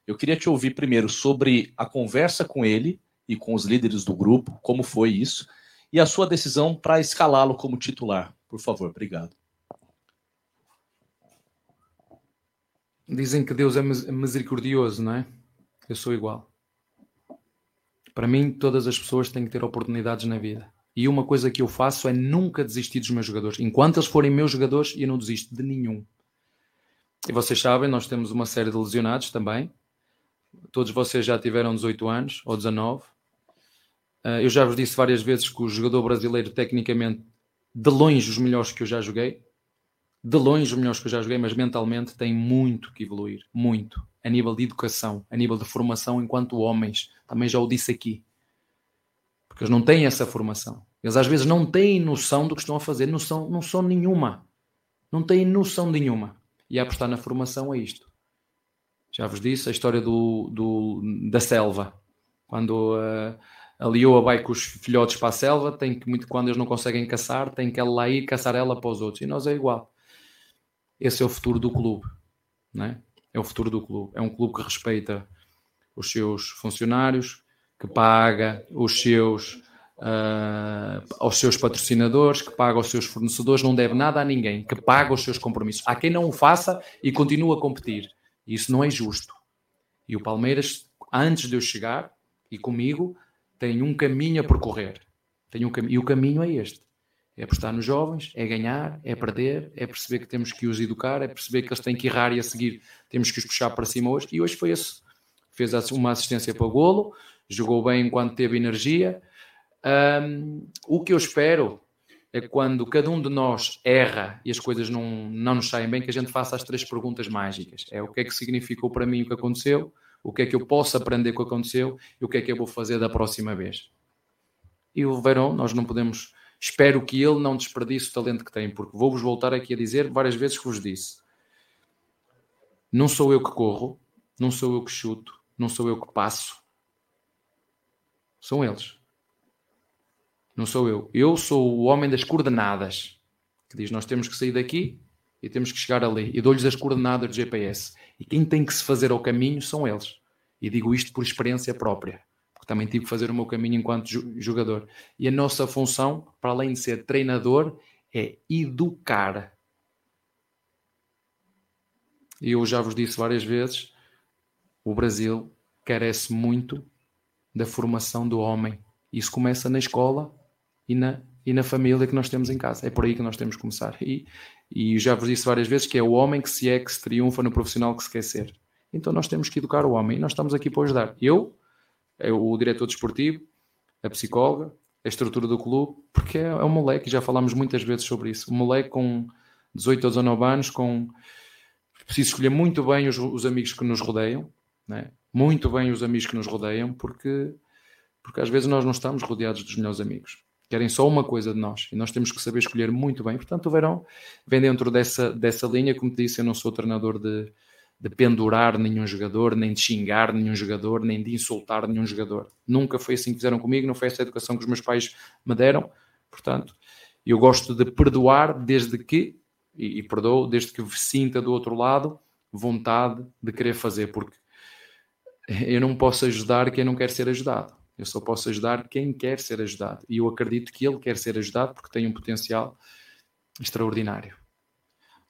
Eu queria te ouvir primeiro sobre a conversa com ele e com os líderes do grupo, como foi isso, e a sua decisão para escalá-lo como titular. Por favor, obrigado. Dizem que Deus é misericordioso, não é? Eu sou igual. Para mim, todas as pessoas têm que ter oportunidades na vida. E uma coisa que eu faço é nunca desistir dos meus jogadores. Enquanto eles forem meus jogadores, eu não desisto de nenhum. E vocês sabem, nós temos uma série de lesionados também. Todos vocês já tiveram 18 anos ou 19. Ah, eu já vos disse várias vezes que o jogador brasileiro, tecnicamente, de longe, os melhores que eu já joguei de longe os melhores que eu já joguei, mas mentalmente tem muito que evoluir, muito, a nível de educação, a nível de formação enquanto homens, também já o disse aqui, porque eles não têm essa formação, eles às vezes não têm noção do que estão a fazer, noção, não são nenhuma, não têm noção nenhuma, e apostar na formação é isto. Já vos disse a história do, do da selva, quando uh, a leoa vai com os filhotes para a selva, tem que, muito, quando eles não conseguem caçar, tem que ela lá ir caçar ela para os outros, e nós é igual esse é o futuro do clube, é? É o futuro do clube. É um clube que respeita os seus funcionários, que paga os seus uh, aos seus patrocinadores, que paga aos seus fornecedores, não deve nada a ninguém, que paga os seus compromissos. Há quem não o faça e continua a competir. Isso não é justo. E o Palmeiras, antes de eu chegar, e comigo, tem um caminho a percorrer. Tem um cam... E o caminho é este é apostar nos jovens, é ganhar, é perder, é perceber que temos que os educar, é perceber que eles têm que errar e a seguir temos que os puxar para cima hoje. E hoje foi esse. Fez uma assistência para o golo, jogou bem enquanto teve energia. Um, o que eu espero é quando cada um de nós erra e as coisas não, não nos saem bem, que a gente faça as três perguntas mágicas. É o que é que significou para mim o que aconteceu, o que é que eu posso aprender com o que aconteceu e o que é que eu vou fazer da próxima vez. E o Verão, nós não podemos Espero que ele não desperdice o talento que tem, porque vou-vos voltar aqui a dizer várias vezes que vos disse. Não sou eu que corro, não sou eu que chuto, não sou eu que passo. São eles. Não sou eu. Eu sou o homem das coordenadas, que diz: nós temos que sair daqui e temos que chegar ali. E dou-lhes as coordenadas do GPS. E quem tem que se fazer ao caminho são eles. E digo isto por experiência própria, também tive que fazer o meu caminho enquanto jogador. E a nossa função, para além de ser treinador, é educar. E eu já vos disse várias vezes: o Brasil carece muito da formação do homem. Isso começa na escola e na, e na família que nós temos em casa. É por aí que nós temos que começar. E, e já vos disse várias vezes que é o homem que se é, que se triunfa no profissional que se quer ser. Então nós temos que educar o homem e nós estamos aqui para ajudar. Eu, o diretor desportivo, a psicóloga, a estrutura do clube, porque é, é um moleque, já falámos muitas vezes sobre isso. Um moleque com 18 ou 19 anos, com preciso escolher muito bem os, os amigos que nos rodeiam, né? muito bem os amigos que nos rodeiam, porque, porque às vezes nós não estamos rodeados dos melhores amigos. Querem só uma coisa de nós e nós temos que saber escolher muito bem. Portanto, o Verão vem dentro dessa, dessa linha. Como te disse, eu não sou treinador de, de pendurar nenhum jogador, nem de xingar nenhum jogador, nem de insultar nenhum jogador. Nunca foi assim que fizeram comigo, não foi essa a educação que os meus pais me deram. Portanto, eu gosto de perdoar desde que, e, e perdoo, desde que sinta do outro lado vontade de querer fazer, porque eu não posso ajudar quem não quer ser ajudado. Eu só posso ajudar quem quer ser ajudado. E eu acredito que ele quer ser ajudado porque tem um potencial extraordinário.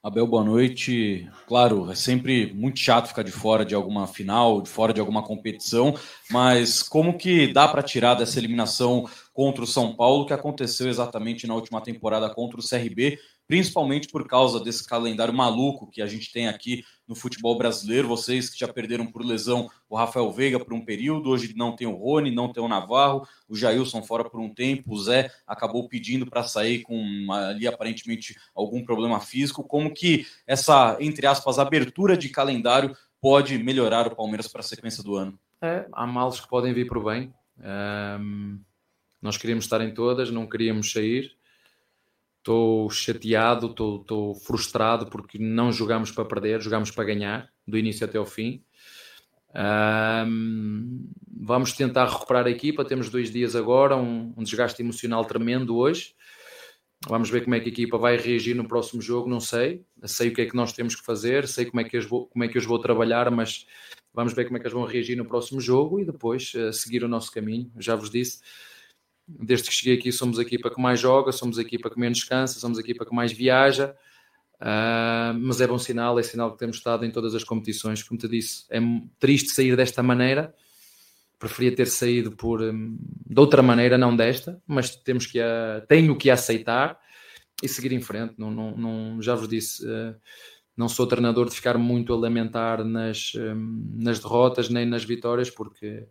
Abel, boa noite. Claro, é sempre muito chato ficar de fora de alguma final, de fora de alguma competição, mas como que dá para tirar dessa eliminação contra o São Paulo que aconteceu exatamente na última temporada contra o CRB, principalmente por causa desse calendário maluco que a gente tem aqui no futebol brasileiro. Vocês que já perderam por lesão o Rafael Veiga por um período, hoje não tem o Rony, não tem o Navarro, o Jailson fora por um tempo, o Zé acabou pedindo para sair com ali aparentemente algum problema físico. Como que essa, entre aspas, abertura de calendário pode melhorar o Palmeiras para a sequência do ano? É, há males que podem vir por bem. Um, nós queríamos estar em todas, não queríamos sair estou chateado, estou frustrado porque não jogamos para perder, jogamos para ganhar, do início até ao fim. Um, vamos tentar recuperar a equipa. Temos dois dias agora, um, um, desgaste emocional tremendo hoje. Vamos ver como é que a equipa vai reagir no próximo jogo. Não sei, sei o que é que nós temos que fazer, sei como é que, vou, como é que eu vou trabalhar, mas vamos ver como é que eles vão reagir no próximo jogo e depois uh, seguir o nosso caminho. Já vos disse, desde que cheguei aqui, somos a equipa que mais joga, somos a equipa que menos descansa, somos a equipa que mais viaja. Uh, mas é bom sinal, é sinal que temos estado em todas as competições. Como te disse, é triste sair desta maneira. Preferia ter saído por um, de outra maneira, não desta, mas temos que a, tenho que aceitar e seguir em frente. Não, não, não já vos disse, uh, não sou treinador de ficar muito a lamentar nas, um, nas derrotas nem nas vitórias, porque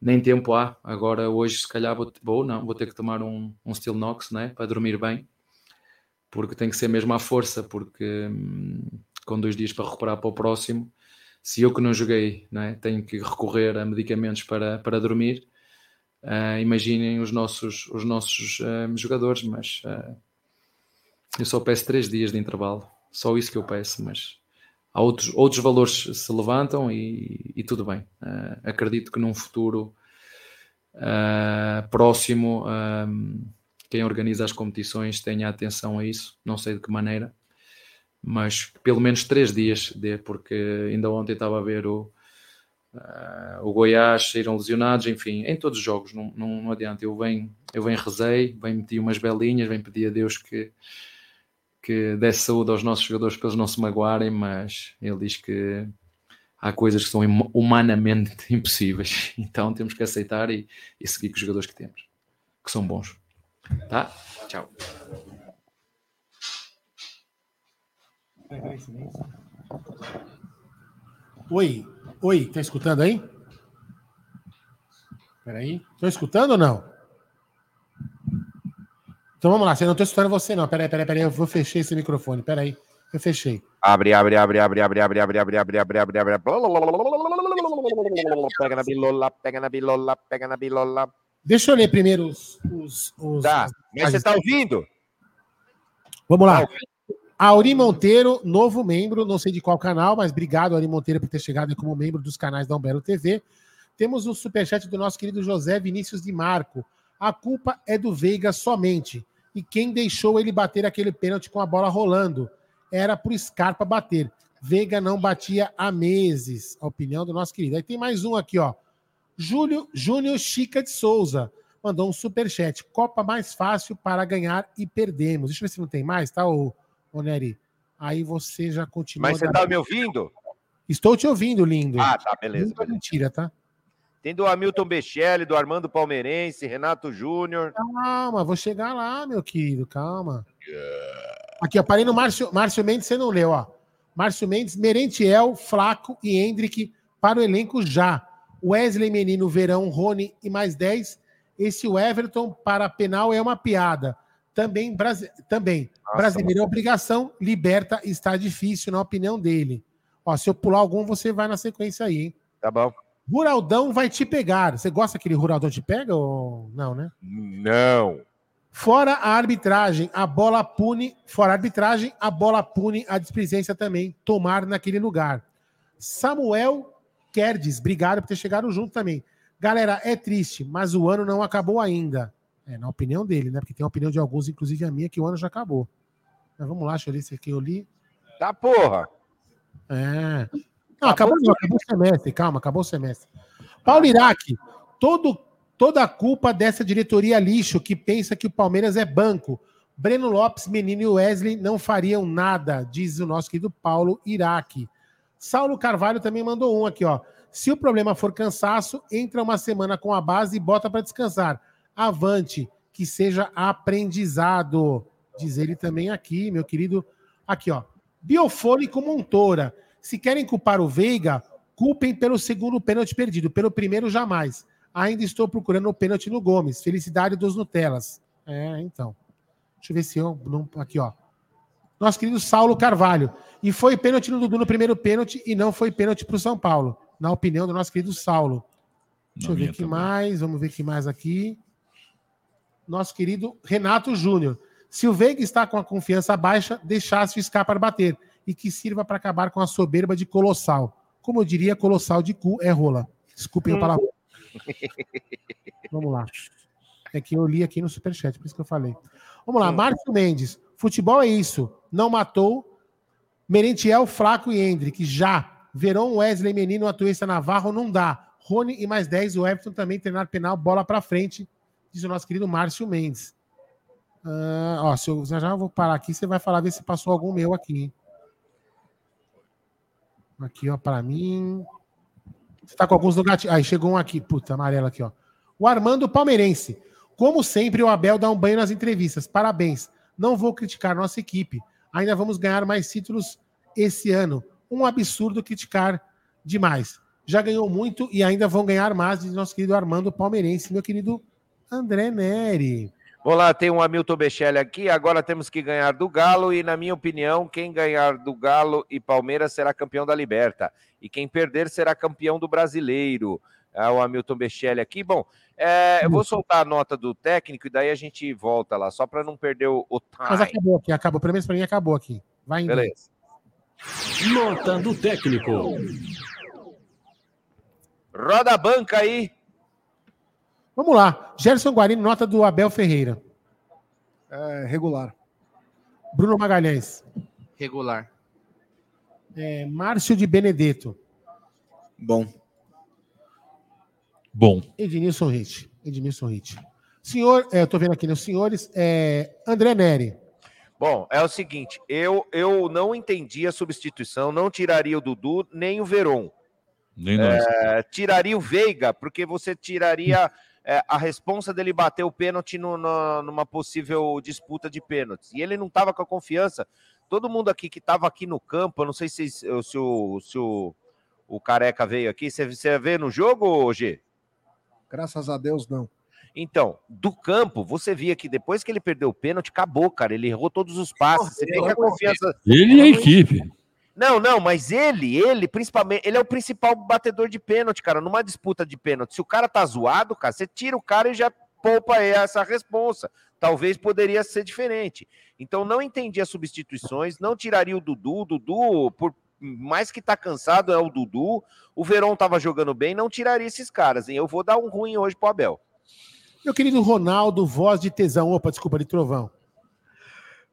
nem tempo há. Agora, hoje, se calhar, vou, vou não, vou ter que tomar um, um Steel né, para dormir bem, porque tem que ser mesmo à força, porque hum, com dois dias para recuperar para o próximo, se eu que não joguei né, tenho que recorrer a medicamentos para, para dormir, uh, imaginem os nossos, os nossos uh, jogadores, mas uh, eu só peço três dias de intervalo, só isso que eu peço, mas há outros, outros valores se levantam e, e tudo bem. Uh, acredito que num futuro uh, próximo um, quem organiza as competições tenha atenção a isso, não sei de que maneira, mas pelo menos três dias, de, porque ainda ontem estava a ver o, uh, o Goiás saíram lesionados, enfim, em todos os jogos, não, não, não adianta. Eu venho, eu venho rezei, venho meti umas belinhas, venho pedir a Deus que que desse saúde aos nossos jogadores para eles não se magoarem, mas ele diz que há coisas que são humanamente impossíveis, então temos que aceitar e, e seguir com os jogadores que temos, que são bons. Tá? Tchau. Oi, oi, tá escutando aí? Peraí, tô escutando ou não? Então vamos lá, você não estou escutando você, não. Peraí, peraí, peraí, eu vou fechar esse microfone. Peraí, eu fechei. Abre, abre, abre, abre, abre, abre, abre, abre, abre, abre, abre, abre. Pega na bilola, pega na bilola, pega na bilola. Deixa eu ler primeiro os. os, os tá, mas você está ouvindo? Vamos lá. Auri Monteiro, novo membro, não sei de qual canal, mas obrigado, Auri Monteiro, por ter chegado como membro dos canais da Umbelo TV. Temos o superchat do nosso querido José Vinícius de Marco. A culpa é do Veiga somente. E quem deixou ele bater aquele pênalti com a bola rolando? Era pro Scarpa bater. Veiga não batia há meses. A opinião do nosso querido. Aí tem mais um aqui, ó. Júlio Júnior Chica de Souza mandou um superchat. Copa mais fácil para ganhar e perdemos. Deixa eu ver se não tem mais, tá, ô, ô Nery? Aí você já continua. Mas você tá me ouvindo? Estou te ouvindo, lindo. Ah, tá, beleza. Nunca mentira, tá? Tem do Hamilton Bechelli, do Armando Palmeirense, Renato Júnior. Calma, vou chegar lá, meu querido, calma. Aqui, ó, parei no Márcio, Márcio Mendes, você não leu, ó. Márcio Mendes, Merentiel, Flaco e Hendrick para o elenco já. Wesley Menino, Verão, Rony e mais 10. Esse Everton para penal é uma piada. Também, Brasi... Também. brasileiro é obrigação, liberta, está difícil, na opinião dele. Ó, se eu pular algum, você vai na sequência aí, hein? Tá bom. Ruraldão vai te pegar. Você gosta que aquele Ruraldão te pega ou não, né? Não. Fora a arbitragem, a bola pune. Fora a arbitragem, a bola pune a displicência também. Tomar naquele lugar. Samuel Kerdes, obrigado por ter chegado junto também. Galera, é triste, mas o ano não acabou ainda. É, na opinião dele, né? Porque tem a opinião de alguns, inclusive a minha, que o ano já acabou. Mas vamos lá, deixa eu ler esse aqui eu li. Tá porra. É. Não, acabou, não, acabou o semestre, calma, acabou o semestre. Paulo Iraque, todo, toda a culpa dessa diretoria lixo que pensa que o Palmeiras é banco. Breno Lopes, Menino e Wesley não fariam nada, diz o nosso querido Paulo Iraque. Saulo Carvalho também mandou um aqui, ó. Se o problema for cansaço, entra uma semana com a base e bota para descansar. Avante, que seja aprendizado. Diz ele também aqui, meu querido. Aqui, ó. Biofônico Montoura. Se querem culpar o Veiga, culpem pelo segundo pênalti perdido. Pelo primeiro, jamais. Ainda estou procurando o pênalti no Gomes. Felicidade dos Nutelas. É, então. Deixa eu ver se eu. Não, aqui, ó. Nosso querido Saulo Carvalho. E foi pênalti no Dudu no primeiro pênalti e não foi pênalti para o São Paulo. Na opinião do nosso querido Saulo. Deixa eu ver aqui mais. Vamos ver aqui mais aqui. Nosso querido Renato Júnior. Se o Veiga está com a confiança baixa, deixasse o Scarpa bater e que sirva para acabar com a soberba de Colossal. Como eu diria, Colossal de cu é rola. Desculpem a palavra. Vamos lá. É que eu li aqui no Superchat, por isso que eu falei. Vamos lá, Márcio Mendes. Futebol é isso. Não matou. Merentiel, Flaco e Hendrick. Já. Verão, Wesley, Menino, Atuesta, Navarro, não dá. Rony e mais 10. O Everton também treinar penal, bola para frente. Diz o nosso querido Márcio Mendes. Ah, ó, se eu já, já vou parar aqui, você vai falar, ver se passou algum meu aqui. hein? Aqui, ó, para mim. Você tá com alguns no. Aí, chegou um aqui. Puta, amarelo aqui, ó. O Armando Palmeirense. Como sempre, o Abel dá um banho nas entrevistas. Parabéns. Não vou criticar nossa equipe. Ainda vamos ganhar mais títulos esse ano. Um absurdo criticar demais. Já ganhou muito e ainda vão ganhar mais, nosso querido Armando Palmeirense, meu querido André Neri. Vamos lá, tem um Hamilton Bechelli aqui. Agora temos que ganhar do Galo. E, na minha opinião, quem ganhar do Galo e Palmeiras será campeão da Liberta. E quem perder será campeão do brasileiro. É o Hamilton Bechelli aqui. Bom, é, eu vou soltar a nota do técnico e daí a gente volta lá, só para não perder o, o Mas time. acabou aqui, acabou. Pelo menos pra mim acabou aqui. Vai indo. Beleza. Nota do técnico. Roda a banca aí. Vamos lá. Gerson Guarino, nota do Abel Ferreira. É, regular. Bruno Magalhães. Regular. É, Márcio de Benedetto. Bom. Bom. Ednilson Ritt. Ednilson Ritt. Senhor, é, eu tô vendo aqui, né? Os senhores, é, André Neri. Bom, é o seguinte, eu, eu não entendi a substituição, não tiraria o Dudu nem o Veron. Nem nós. É, tiraria o Veiga, porque você tiraria é, a responsa dele bater o pênalti no- no- numa possível disputa de pênaltis. E ele não estava com a confiança. Todo mundo aqui que estava aqui no campo, eu não sei se, se, o, se o, o Careca veio aqui, você, você vê no jogo, G? Graças a Deus, não. Então, do campo, você via que depois que ele perdeu o pênalti, acabou, cara. Ele errou todos os passes. Você vê que a confiança. Ele e a equipe. Não, não, mas ele, ele, principalmente, ele é o principal batedor de pênalti, cara, numa disputa de pênalti. Se o cara tá zoado, cara, você tira o cara e já poupa essa responsa. Talvez poderia ser diferente. Então, não entendi as substituições, não tiraria o Dudu. O Dudu, por mais que tá cansado, é o Dudu. O Verón tava jogando bem, não tiraria esses caras, hein? Eu vou dar um ruim hoje pro Abel. Meu querido Ronaldo, voz de tesão. Opa, desculpa, de trovão.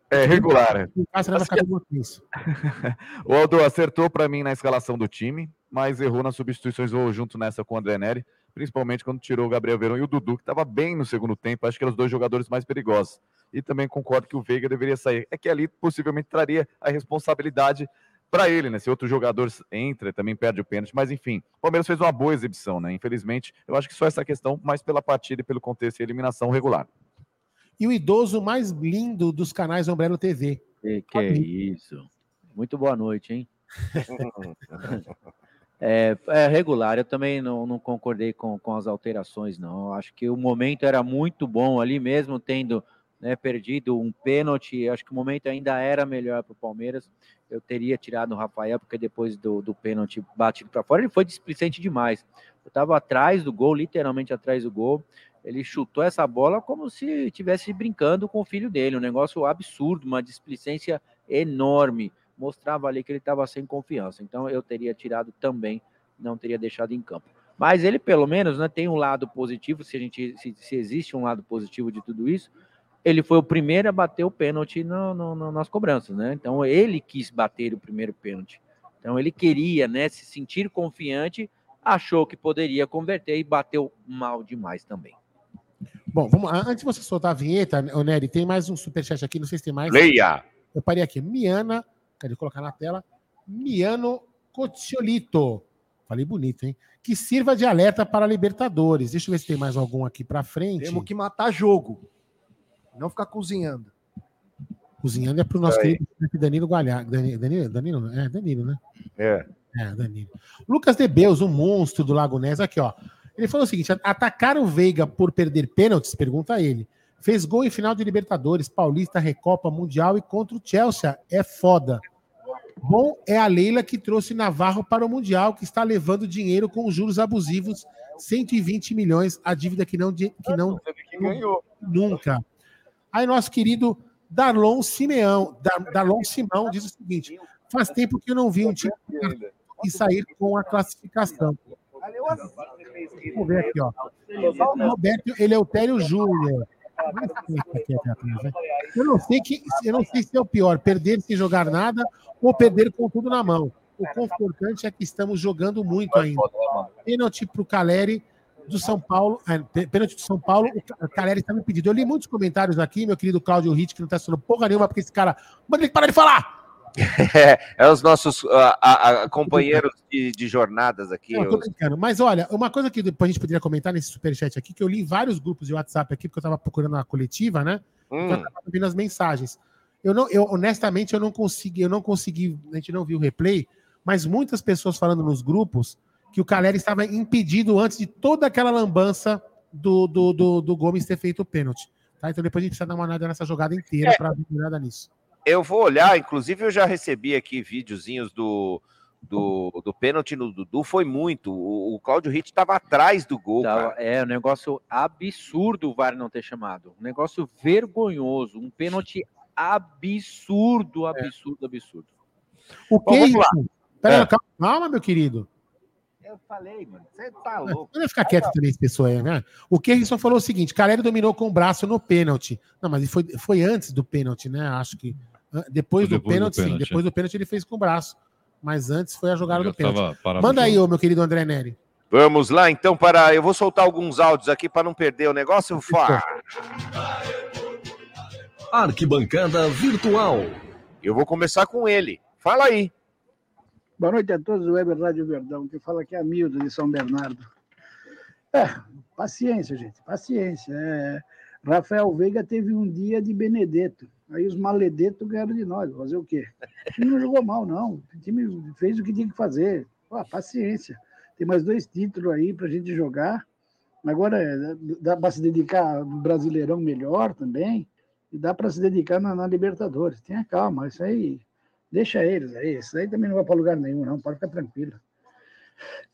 É regular. Isso. O Aldo acertou para mim na escalação do time, mas errou nas substituições ou junto nessa com o André Neri, principalmente quando tirou o Gabriel Verão e o Dudu, que estava bem no segundo tempo. Acho que eram os dois jogadores mais perigosos. E também concordo que o Veiga deveria sair. É que ali possivelmente traria a responsabilidade para ele, né? Se outro jogador entra, também perde o pênalti. Mas enfim, o Palmeiras fez uma boa exibição, né? Infelizmente, eu acho que só essa questão, mais pela partida e pelo contexto e eliminação regular. E o idoso mais lindo dos canais Ombrelo TV. Que, que é isso. Muito boa noite, hein? É, é, regular, eu também não, não concordei com, com as alterações, não. Acho que o momento era muito bom ali mesmo, tendo né, perdido um pênalti. Acho que o momento ainda era melhor para o Palmeiras. Eu teria tirado o Rafael, porque depois do, do pênalti batido para fora, ele foi displicente demais. Eu estava atrás do gol, literalmente atrás do gol. Ele chutou essa bola como se estivesse brincando com o filho dele. Um negócio absurdo, uma displicência enorme mostrava ali que ele estava sem confiança. Então eu teria tirado também, não teria deixado em campo. Mas ele pelo menos né, tem um lado positivo, se a gente se, se existe um lado positivo de tudo isso, ele foi o primeiro a bater o pênalti no, no, no, nas cobranças, né? Então ele quis bater o primeiro pênalti. Então ele queria, né, se sentir confiante, achou que poderia converter e bateu mal demais também. Bom, vamos, antes de você soltar a vinheta, Nery, tem mais um superchat aqui, não sei se tem mais. Leia! Eu parei aqui. Miana Cadê colocar na tela? Miano Cociolito. Falei bonito, hein? Que sirva de alerta para a Libertadores. Deixa eu ver se tem mais algum aqui para frente. Temos que matar jogo. Não ficar cozinhando. Cozinhando é para o nosso querido Danilo Gualhaga. Danilo, Danilo, Danilo? É, Danilo, né? É. É, Danilo. Lucas Debeus, um monstro do Lago Ness. Aqui, ó. Ele falou o seguinte: atacar o Veiga por perder pênaltis? Pergunta a ele. Fez gol em final de Libertadores, Paulista, Recopa, Mundial e contra o Chelsea. É foda. Bom é a Leila que trouxe Navarro para o Mundial, que está levando dinheiro com juros abusivos, 120 milhões, a dívida que não, que não nunca. Aí nosso querido Darlon Simeão, Darlon Simão diz o seguinte: faz tempo que eu não vi um time e sair com a classificação. Vamos ver aqui, ó. O Roberto Eleutério Júnior. Eu não sei que eu não sei se é o pior, perder sem jogar nada ou perder com tudo na mão. O confortante é que estamos jogando muito ainda. Pênalti para o Caleri do São Paulo. É, pênalti do São Paulo, o Caleri está me pedindo. Eu li muitos comentários aqui, meu querido Cláudio Ritt, que não está sendo porra nenhuma, porque esse cara. Manda ele parar de falar! É, é os nossos uh, uh, companheiros de, de, jornadas aqui. Não, tô brincando. Mas olha, uma coisa que depois a gente poderia comentar nesse superchat aqui, que eu li vários grupos de WhatsApp aqui, porque eu estava procurando a coletiva, né? Hum. Então eu estava vendo as mensagens. Eu não, eu honestamente eu não consegui, eu não consegui, a gente não viu o replay, mas muitas pessoas falando nos grupos que o Caleri estava impedido antes de toda aquela lambança do, do, do, do Gomes ter feito o pênalti. Tá? Então depois a gente precisa dar uma olhada nessa jogada inteira é. para ver nada nisso eu vou olhar, inclusive eu já recebi aqui videozinhos do, do, do pênalti no Dudu, foi muito. O, o Cláudio Ritt estava atrás do gol. Tava, é, um negócio absurdo o VAR não ter chamado. Um negócio vergonhoso. Um pênalti absurdo, absurdo, absurdo. O que Bom, é isso? Pera, é. calma, meu querido. Eu falei, mano, você tá louco. Não ficar quieto também, esse pessoal aí, né? O que só falou o seguinte: Caleri dominou com o braço no pênalti. Não, mas foi, foi antes do pênalti, né? Acho que depois, do, pênalti, do pênalti, sim. Depois do pênalti ele fez com o braço. Mas antes foi a jogada do pênalti. Manda aí, ô, meu querido André Neri. Vamos lá, então, para. Eu vou soltar alguns áudios aqui para não perder o negócio. Fá. Arquibancada Virtual. Eu vou começar com ele. Fala aí. Boa noite a todos do Web Rádio Verdão, que fala aqui é a Milda de São Bernardo. É, paciência, gente, paciência. É, Rafael Veiga teve um dia de Benedetto. Aí os maledetos ganharam de nós. Fazer o quê? O time não jogou mal, não. O time fez o que tinha que fazer. Pô, paciência. Tem mais dois títulos aí para a gente jogar. Agora dá para se dedicar no Brasileirão melhor também. E dá para se dedicar na, na, Libertadores. Tenha calma, isso aí. Deixa eles aí. Isso aí também não vai para lugar nenhum, não. Pode ficar tranquilo.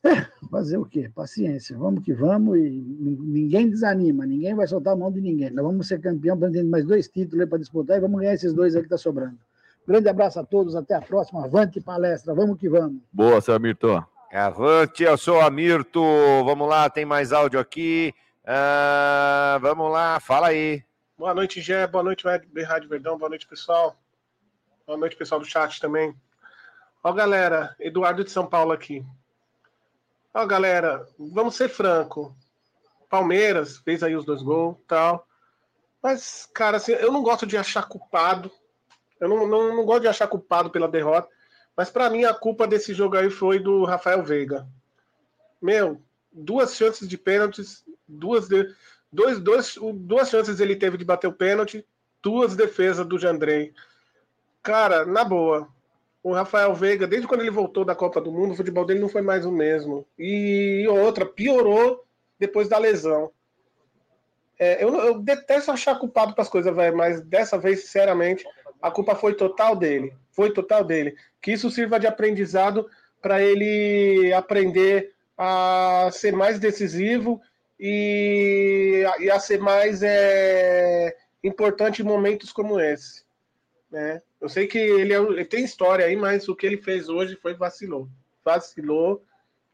É, fazer o quê? Paciência, vamos que vamos e ninguém desanima, ninguém vai soltar a mão de ninguém. Nós vamos ser campeão para ter mais dois títulos para disputar e vamos ganhar esses dois aí que está sobrando. Grande abraço a todos, até a próxima. Avante palestra, vamos que vamos. Boa, seu Amirto. Avante, eu sou o Amirto. Vamos lá, tem mais áudio aqui. Ah, vamos lá, fala aí. Boa noite, Gé. Boa noite, Rádio Verdão. Boa noite, pessoal. Boa noite, pessoal do chat também. Ó, galera, Eduardo de São Paulo aqui. Ó, galera, vamos ser franco. Palmeiras fez aí os dois gols tal. Mas, cara, assim, eu não gosto de achar culpado. Eu não, não, não gosto de achar culpado pela derrota. Mas para mim a culpa desse jogo aí foi do Rafael Veiga. Meu, duas chances de pênaltis, duas de, dois, dois, duas chances ele teve de bater o pênalti, duas defesas do Jandrei. Cara, na boa, o Rafael Veiga, desde quando ele voltou da Copa do Mundo, o futebol dele não foi mais o mesmo. E outra, piorou depois da lesão. É, eu, eu, detesto achar culpado para as coisas, velho, mas dessa vez, sinceramente, a culpa foi total dele. Foi total dele. Que isso sirva de aprendizado para ele aprender a ser mais decisivo e, e a ser mais é, importante em momentos como esse. Né? Eu sei que ele, é, ele, tem história aí, mas o que ele fez hoje foi vacilou. Vacilou.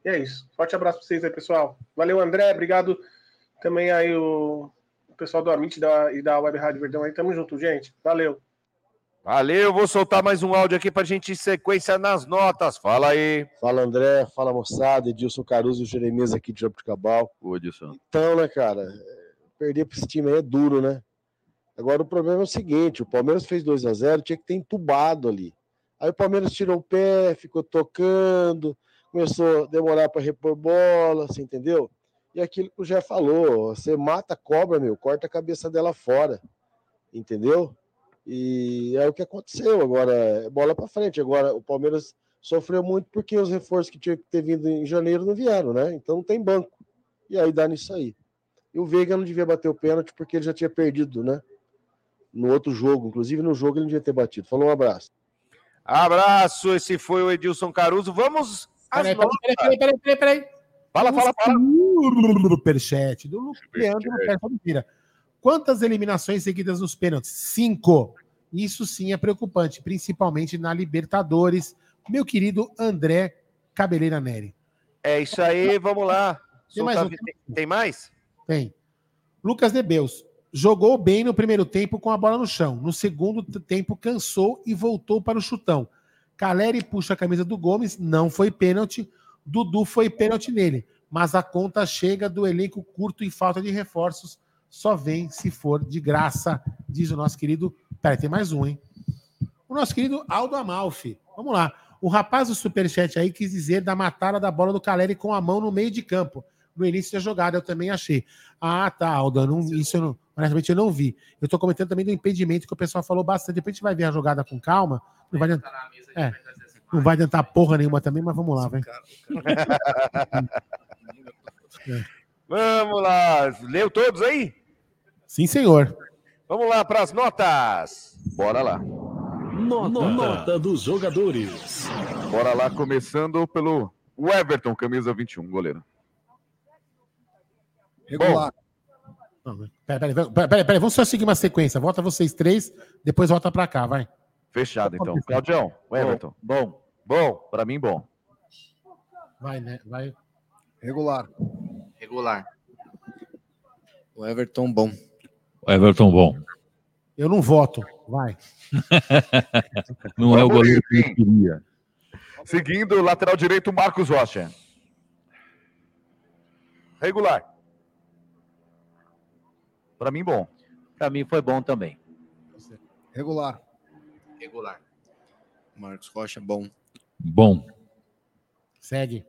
E é isso. Forte abraço para vocês aí, pessoal. Valeu, André. Obrigado também aí o, o pessoal do Amit da, e da Web Rádio Verdão aí. Tamo junto, gente. Valeu. Valeu, vou soltar mais um áudio aqui para a gente ir sequência nas notas. Fala aí. Fala André, fala moçada, Edilson Caruso e Jeremias aqui de Jabuticabal. Ô, Edilson. Então, né, cara, perder para esse time aí é duro, né? Agora o problema é o seguinte: o Palmeiras fez 2 a 0 tinha que ter entubado ali. Aí o Palmeiras tirou o pé, ficou tocando, começou a demorar para repor bola, você entendeu? E aquilo que o Jé falou: você mata a cobra, meu, corta a cabeça dela fora, entendeu? E é o que aconteceu. Agora, é bola para frente. Agora, o Palmeiras sofreu muito porque os reforços que tinha que ter vindo em janeiro não vieram, né? Então não tem banco. E aí dá nisso aí. E o Veiga não devia bater o pênalti porque ele já tinha perdido, né? No outro jogo, inclusive no jogo ele não devia ter batido. Falou um abraço. Abraço, esse foi o Edilson Caruso. Vamos às Peraí, peraí, peraí, peraí, peraí, peraí. Fala, fala, fala. Superchat do Leandro Oliveira. Quantas eliminações seguidas nos pênaltis? Cinco. Isso sim é preocupante, principalmente na Libertadores. Meu querido André Cabeleira Neri. É isso aí, vamos lá. Tem mais, um? tem, mais? Tem. Lucas Nebeus. Jogou bem no primeiro tempo com a bola no chão. No segundo tempo, cansou e voltou para o chutão. Caleri puxa a camisa do Gomes, não foi pênalti. Dudu foi pênalti nele. Mas a conta chega do elenco curto e falta de reforços só vem se for de graça, diz o nosso querido. Peraí, tem mais um, hein? O nosso querido Aldo Amalfi. Vamos lá. O rapaz do Superchat aí quis dizer da matada da bola do Caleri com a mão no meio de campo, no início da jogada, eu também achei. Ah, tá, Aldo, não, isso eu não, honestamente eu não vi. Eu tô comentando também do impedimento que o pessoal falou bastante. Depois a gente vai ver a jogada com calma. Não vai adiantar, é, não vai adiantar porra nenhuma também, mas vamos lá, vai. é. Vamos lá. Leu todos aí? Sim, senhor. Vamos lá para as notas. Bora lá. Nota. Nota dos jogadores. Bora lá, começando pelo Everton, camisa 21, goleiro. Regular. Peraí, peraí, peraí, peraí, vamos só seguir uma sequência. Volta vocês três, depois volta para cá, vai. Fechado, então. Claudião, o Everton. Bom. Bom, para mim, bom. Vai, né? Vai. Regular. Regular. O Everton, bom. O Everton, bom. Eu não voto. Vai. não é o goleiro que eu queria. Seguindo, lateral direito, Marcos Rocha. Regular. Para mim, bom. Para mim foi bom também. Regular. Regular. Marcos Rocha, bom. Bom. Segue.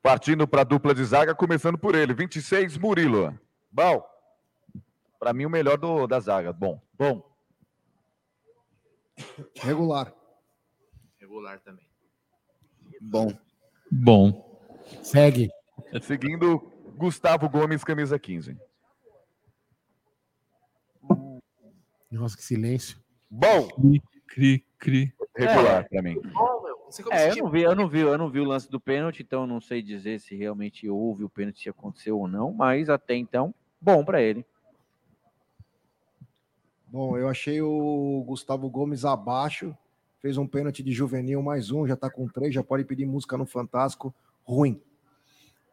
Partindo para a dupla de zaga, começando por ele. 26, Murilo. Bom. Para mim, o melhor do, da zaga. Bom. Bom. Regular. Regular também. Bom. Bom. Segue. Seguindo, Gustavo Gomes, camisa 15. Nossa, que silêncio. Bom. Cri, cri, cri. Regular É. para mim. É, eu não vi, eu não vi, eu não vi o lance do pênalti, então não sei dizer se realmente houve o pênalti, se aconteceu ou não, mas até então, bom para ele. Bom, eu achei o Gustavo Gomes abaixo. Fez um pênalti de juvenil, mais um, já tá com três, já pode pedir música no Fantástico. Ruim.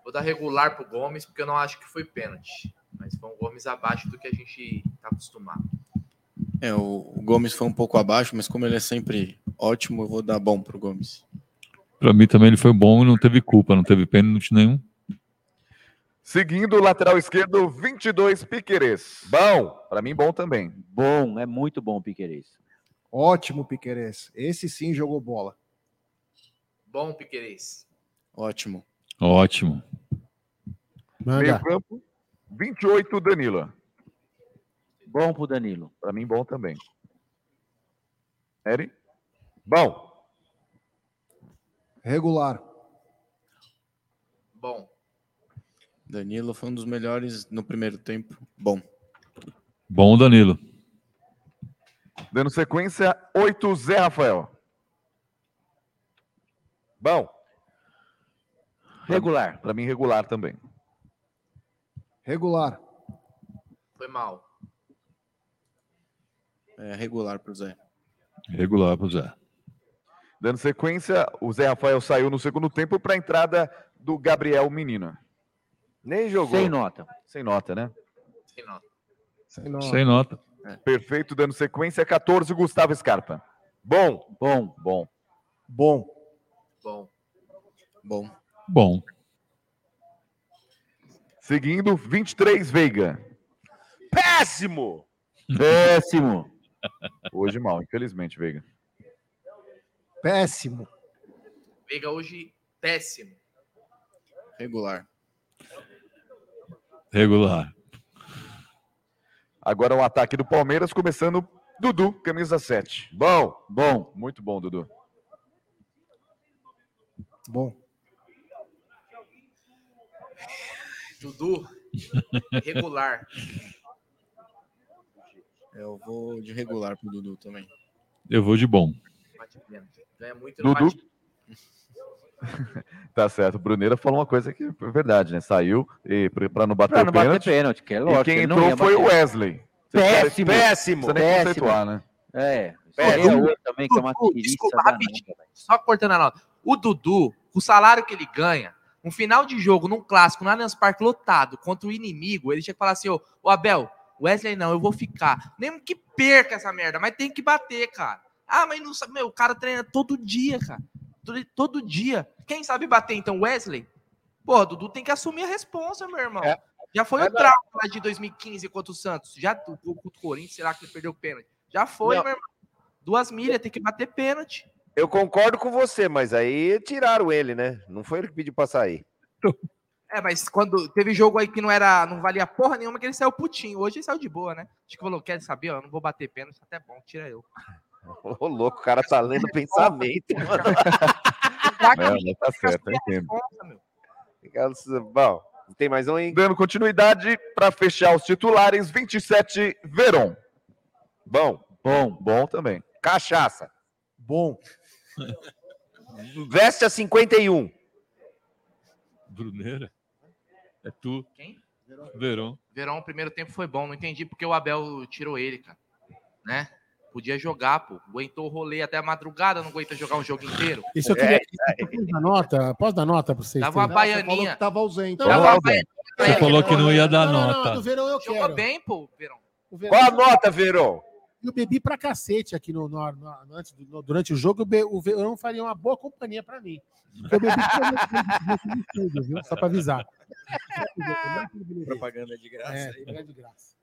Vou dar regular pro Gomes, porque eu não acho que foi pênalti. Mas foi um Gomes abaixo do que a gente tá acostumado. É, o, o Gomes foi um pouco abaixo, mas como ele é sempre ótimo, eu vou dar bom pro Gomes. Pra mim também ele foi bom e não teve culpa, não teve pênalti nenhum. Seguindo o lateral esquerdo, 22 Piquerez. Bom, para mim bom também. Bom, é muito bom o Piquerez. Ótimo, Piquerez. Esse sim jogou bola. Bom, Piquerez. Ótimo. Ótimo. Meio campo, 28 Danilo. Bom pro Danilo. Para mim bom também. Eri? Bom. Regular. Bom. Danilo foi um dos melhores no primeiro tempo. Bom. Bom, Danilo. Dando sequência, 8 Zé Rafael. Bom. Regular. Para mim regular também. Regular. Foi mal. É regular pro Zé. Regular pro Zé. Dando sequência, o Zé Rafael saiu no segundo tempo para a entrada do Gabriel Menino. Nem jogou. Sem nota. Sem nota, né? Sem nota. Sem nota. Sem nota. Perfeito, dando sequência, 14 Gustavo Scarpa. Bom. Bom. Bom. Bom. Bom. Bom. Bom. Seguindo, 23 Veiga. Péssimo! Péssimo. Hoje mal, infelizmente, Veiga. Péssimo. Veiga hoje, péssimo. Regular. Regular. Agora o ataque do Palmeiras, começando Dudu, camisa 7. Bom, bom, muito bom, Dudu. Bom. Dudu, regular. Eu vou de regular pro Dudu também. Eu vou de bom. Bate pênalti. Ganha muito no Dudu. bate Tá certo. O Bruneira falou uma coisa que é verdade, né? Saiu e para não bater Pra o não bater pênalti. pênalti, que é lógico, E quem entrou foi o. Wesley. Péssimo. Péssimo. Você nem Péssimo. conceituar, né? É. Péssimo. Também, que é uma desculpa, rapidinho. Só cortando a nota. O Dudu, o salário que ele ganha, um final de jogo, num clássico, no Allianz Parque lotado, contra o inimigo, ele tinha que falar assim, ô, ô Abel, Wesley não, eu vou ficar. Nem que perca essa merda, mas tem que bater, cara. Ah, mas não sabe, meu, o cara treina todo dia, cara. Todo, todo dia. Quem sabe bater, então, Wesley? Pô, Dudu tem que assumir a responsa, meu irmão. Já foi É o trauma de 2015 contra o Santos. Já o o Corinthians, será que ele perdeu o pênalti? Já foi, Não. meu irmão. Duas milhas, tem que bater pênalti. Eu concordo com você, mas aí tiraram ele, né? Não foi ele que pediu pra sair. É, mas quando teve jogo aí que não era, não valia porra nenhuma, que ele saiu putinho. Hoje ele saiu de boa, né? Acho que falou, quer saber, ó, eu não vou bater pênalti, até bom, tira eu. Ô, louco, o cara tá lendo pensamento, mano. Não, não tá certo, eu entendo. Bom, tem mais um, hein? Dando continuidade para fechar os titulares, 27 Veron. Bom, bom, bom também. Cachaça. Bom. Veste a 51. Bruneira? É tu. Quem? Verão. Verão, o primeiro tempo foi bom, não entendi porque o Abel tirou ele, cara. Né? Podia jogar, pô. Aguentou o rolê até a madrugada, não aguenta jogar um jogo inteiro. Isso eu queria. Posso dar nota? Posso dar nota pra vocês? Dava uma Não, baianinha. Tava ausente. Não, não, baianinha pra Você falou que não ia dar não, não, nota. do verão eu Jogou quero. bem, pô, Verão. Verão- Qual a nota, Verão? Eu bebi pra cacete aqui no, no- no- antes no- durante o jogo. be- O verão faria uma boa companhia pra mim. Eu bebi pra tudo, viu? Só pra avisar. Propaganda de graça. É, aí. de graça.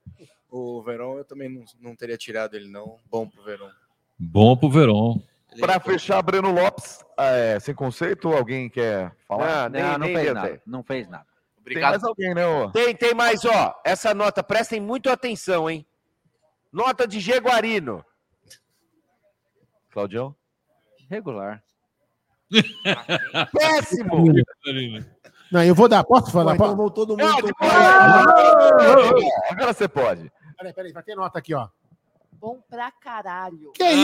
O Verão eu também não, não teria tirado ele, não. Bom pro Verão. Bom pro Verão. Para fechar, Breno Lopes, é, sem conceito, alguém quer falar? Ah, nem- Não, não nem fez nada. Não fez nada. Tem Obrigado. mais alguém, né? Ô? Tem, tem mais, ó. Essa nota, prestem muito atenção, hein? Nota de Jaguarino. Claudião? Regular. Péssimo! Não, eu vou dar. Posso falar? Ué, então vou todo mundo. Não, tomar- Agora você pode. Peraí, peraí, vai ter nota aqui, ó. Bom pra caralho. Que isso?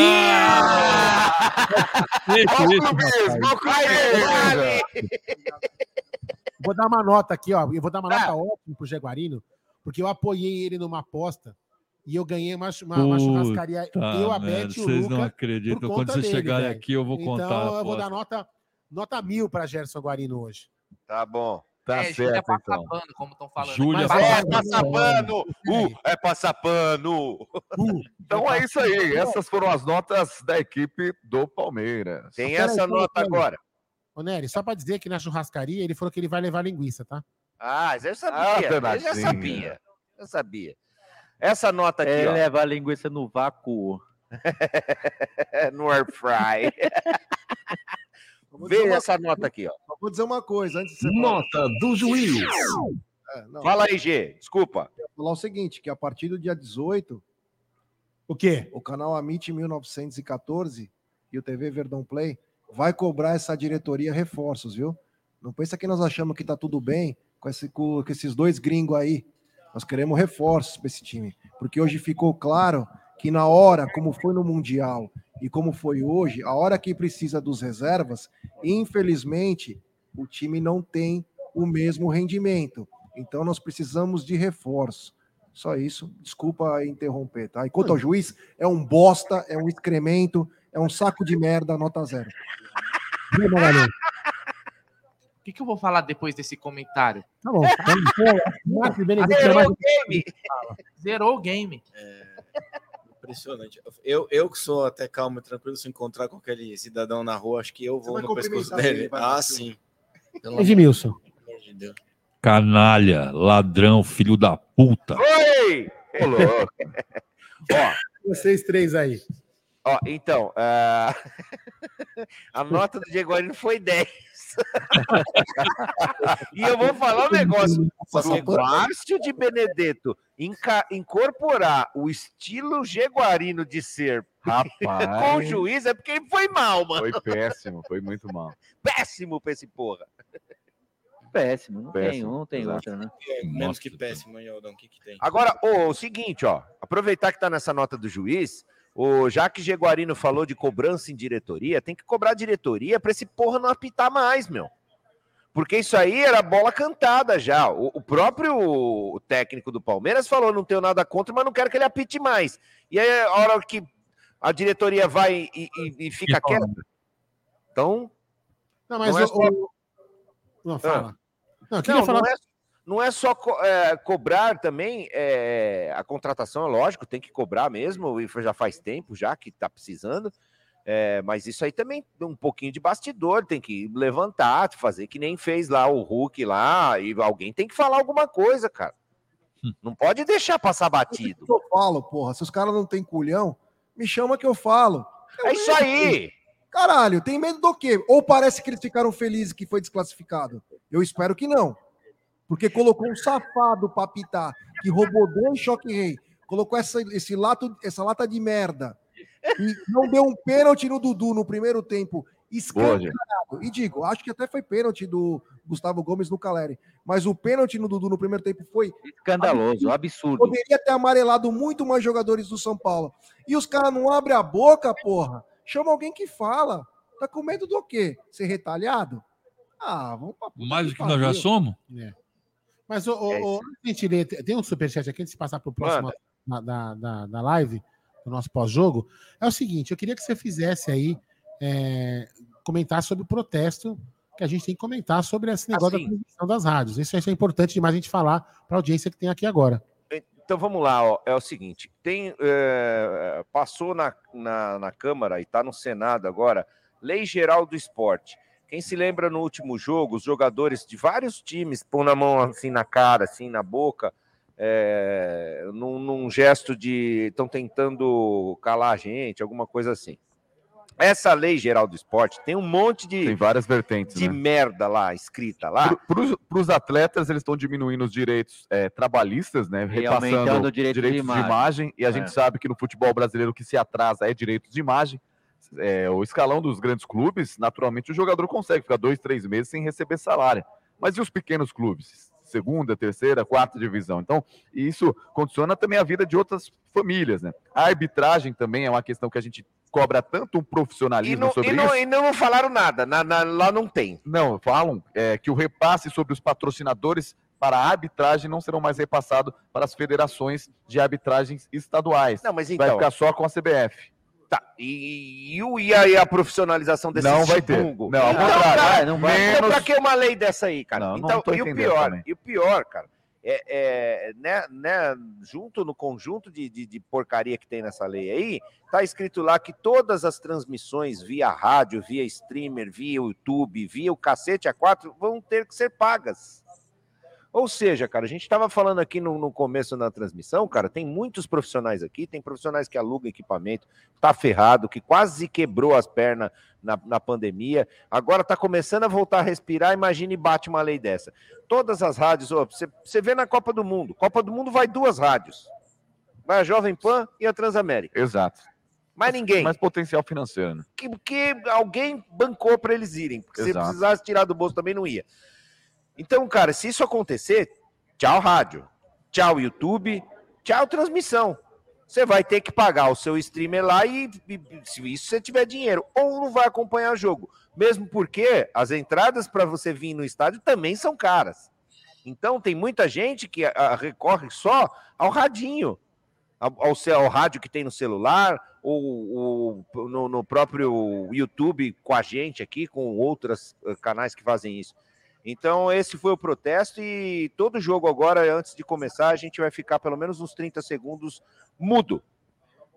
Isso, isso, Clubismo, Vou dar uma nota aqui, ó. Eu vou dar uma nota ótima pro Jaguarino, porque eu apoiei ele numa aposta e eu ganhei uma, uma, uma churrascaria. Puta eu, a Beth e o vocês não acreditam. Quando vocês dele, chegarem velho. aqui, eu vou contar. Então eu vou dar nota, nota mil pra Gerson Guarino hoje. Tá bom. Tá é, Júlia certo, então. Passapano, como estão falando. Júlia aqui. É passapano! Uh, é passapano! Então é isso aí. Essas foram as notas da equipe do Palmeiras. Tem Peraí, essa peraí, nota peraí. agora. Ô, Nery, só pra dizer que na churrascaria ele falou que ele vai levar linguiça, tá? Ah, eu Ah, sabia. eu já sabia. Eu sabia. Essa nota aqui, Ele ó. leva a linguiça no vácuo. no air fry. Vê uma essa nota aqui, ó. Só Vou dizer uma coisa antes de você Nota do juiz. É, não. Fala aí, G. Desculpa. Eu vou falar o seguinte, que a partir do dia 18, o quê? O canal Amit 1914 e o TV Verdão Play vai cobrar essa diretoria reforços, viu? Não pensa que nós achamos que tá tudo bem com, esse, com, com esses dois gringos aí. Nós queremos reforços para esse time, porque hoje ficou claro que na hora, como foi no Mundial e como foi hoje, a hora que precisa dos reservas, infelizmente, o time não tem o mesmo rendimento. Então nós precisamos de reforço. Só isso. Desculpa interromper, tá? E quanto ao juiz, é um bosta, é um excremento, é um saco de merda, nota zero. Viu, Magalhães? O que, que eu vou falar depois desse comentário? Tá bom. Benedito, Zerou o game. Zerou o game. Impressionante. Eu, eu que sou até calmo e tranquilo, se encontrar com aquele cidadão na rua, acho que eu vou no pescoço dele. ah, sim. Pelo Edmilson. amor de Deus. Canalha, ladrão, filho da puta. Oi! Ô, louco. Ó, Vocês três aí. ó, então, ah, a nota do Diego Arino foi 10. E eu vou falar um negócio. Se o Márcio de Benedetto incorporar o estilo jeguarino de ser Rapaz. com o juiz, é porque ele foi mal, mano. Foi péssimo, foi muito mal. Péssimo pra esse porra. Péssimo, não tem Péssimo, um, não tem exato. outra, né? É, menos que péssimo, hein, Aldão? O que, que tem? Agora, ô, o seguinte, ó. Aproveitar que tá nessa nota do juiz, o, já que Jeguarino falou de cobrança em diretoria, tem que cobrar diretoria pra esse porra não apitar mais, meu. Porque isso aí era bola cantada já. O, o próprio técnico do Palmeiras falou: não tenho nada contra, mas não quero que ele apite mais. E aí, a hora que a diretoria vai e, e- e fica quieta. Então. Não, mas não é só- o- Não, fala. Não, eu queria Não, falar. não é, não é só co- é, cobrar também é, a contratação, é lógico, tem que cobrar mesmo, e já faz tempo já que tá precisando. é, mas isso aí também um pouquinho de bastidor, tem que levantar, fazer que nem fez lá o Hulk lá, e alguém tem que falar alguma coisa, cara. Não pode deixar passar batido. Eu falo, porra. Se os caras não têm culhão, me chama que eu falo. Eu É isso aí. Caralho, tem medo do quê? Ou parece que eles ficaram felizes que foi desclassificado? Eu espero que não. Porque colocou um safado pra apitar, que roubou dois choque rei, colocou essa, esse lato, essa lata de merda e não deu um pênalti no Dudu no primeiro tempo. Escancarado. E digo, acho que até foi pênalti do Gustavo Gomes no Caleri. Mas o pênalti no Dudu no primeiro tempo foi Escandaloso, absurdo. Poderia ter amarelado muito mais jogadores do São Paulo. E os caras não abrem a boca, porra. Chama alguém que fala. Tá com medo do quê? Ser retalhado? Ah, vamos pra Mais do que nós já somos? É. Mas, ô, ô, ô, antes de gente ler, tem um superchat aqui, antes de passar para o próximo da, da, da, da live, do nosso pós-jogo. É o seguinte, eu queria que você fizesse aí, é, comentar sobre o protesto que a gente tem que comentar sobre esse negócio Assim. da transmissão das rádios. Isso, isso é importante demais a gente falar para a audiência que tem aqui agora. Então vamos lá, ó. é o seguinte: tem é, passou na, na, na Câmara e está no Senado agora, Lei Geral do Esporte. Quem se lembra no último jogo, os jogadores de vários times pôr na mão assim na cara, assim na boca, é, num, num gesto de estão tentando calar a gente, alguma coisa assim. Essa lei geral do esporte tem um monte de, Tem várias vertentes, de né? merda lá escrita lá. Para os atletas, eles estão diminuindo os direitos é, trabalhistas, né? E aumentando Repassando direito de direitos de imagem. imagem. E a gente É. sabe que no futebol brasileiro o que se atrasa é direitos de imagem. É, o escalão dos grandes clubes, naturalmente, o jogador consegue ficar dois, três meses sem receber salário. Mas e os pequenos clubes? Segunda, terceira, quarta divisão. Então, isso condiciona também a vida de outras famílias, né? A arbitragem também é uma questão que a gente cobra tanto um E profissionalismo não, sobre e não- isso. e não falaram nada, na- na- lá não tem. Não, falam é, que o repasse sobre os patrocinadores para a arbitragem não serão mais repassados para as federações de arbitragens estaduais. Não, mas Vai então- ficar só com a CBF. Tá, e, e, o- e aí a profissionalização desse Não vai ter. Não, ao então, contrário. cara, Vai, não vai. então Menos- pra que uma lei dessa aí, cara? Não, não então, tô e o pior, também. e o pior, cara, é, é, né, né, junto no conjunto de, de, de porcaria que tem nessa lei aí, tá escrito lá que todas as transmissões via rádio, via streamer, via YouTube, via o cacete A4 vão ter que ser pagas. Ou seja, cara, a gente estava falando aqui no, no começo da transmissão, cara, tem muitos profissionais aqui, tem profissionais que alugam equipamento, tá ferrado, que quase quebrou as pernas na, na pandemia, agora tá começando a voltar a respirar, imagine bate uma lei dessa. Todas as rádios, você você vê na Copa do Mundo, Copa do Mundo vai duas rádios, vai a Jovem Pan e a Transamérica. Exato. Mais ninguém. Mais potencial financeiro, né? Que, que alguém bancou para eles irem, porque se Exato. precisasse tirar do bolso também não ia. Então, cara, se isso acontecer, tchau rádio, tchau YouTube, tchau transmissão. Você vai ter que pagar o seu streamer lá e, e- se isso você tiver dinheiro, ou não vai acompanhar o jogo. Mesmo porque as entradas para você vir no estádio também são caras. Então tem muita gente que ah, recorre só ao radinho, ao, ao, ao rádio que tem no celular, ou, ou no, no próprio YouTube com a gente aqui, com outros eh, canais que fazem isso. Então, esse foi o protesto e todo jogo agora, antes de começar, a gente vai ficar pelo menos uns 30 segundos mudo.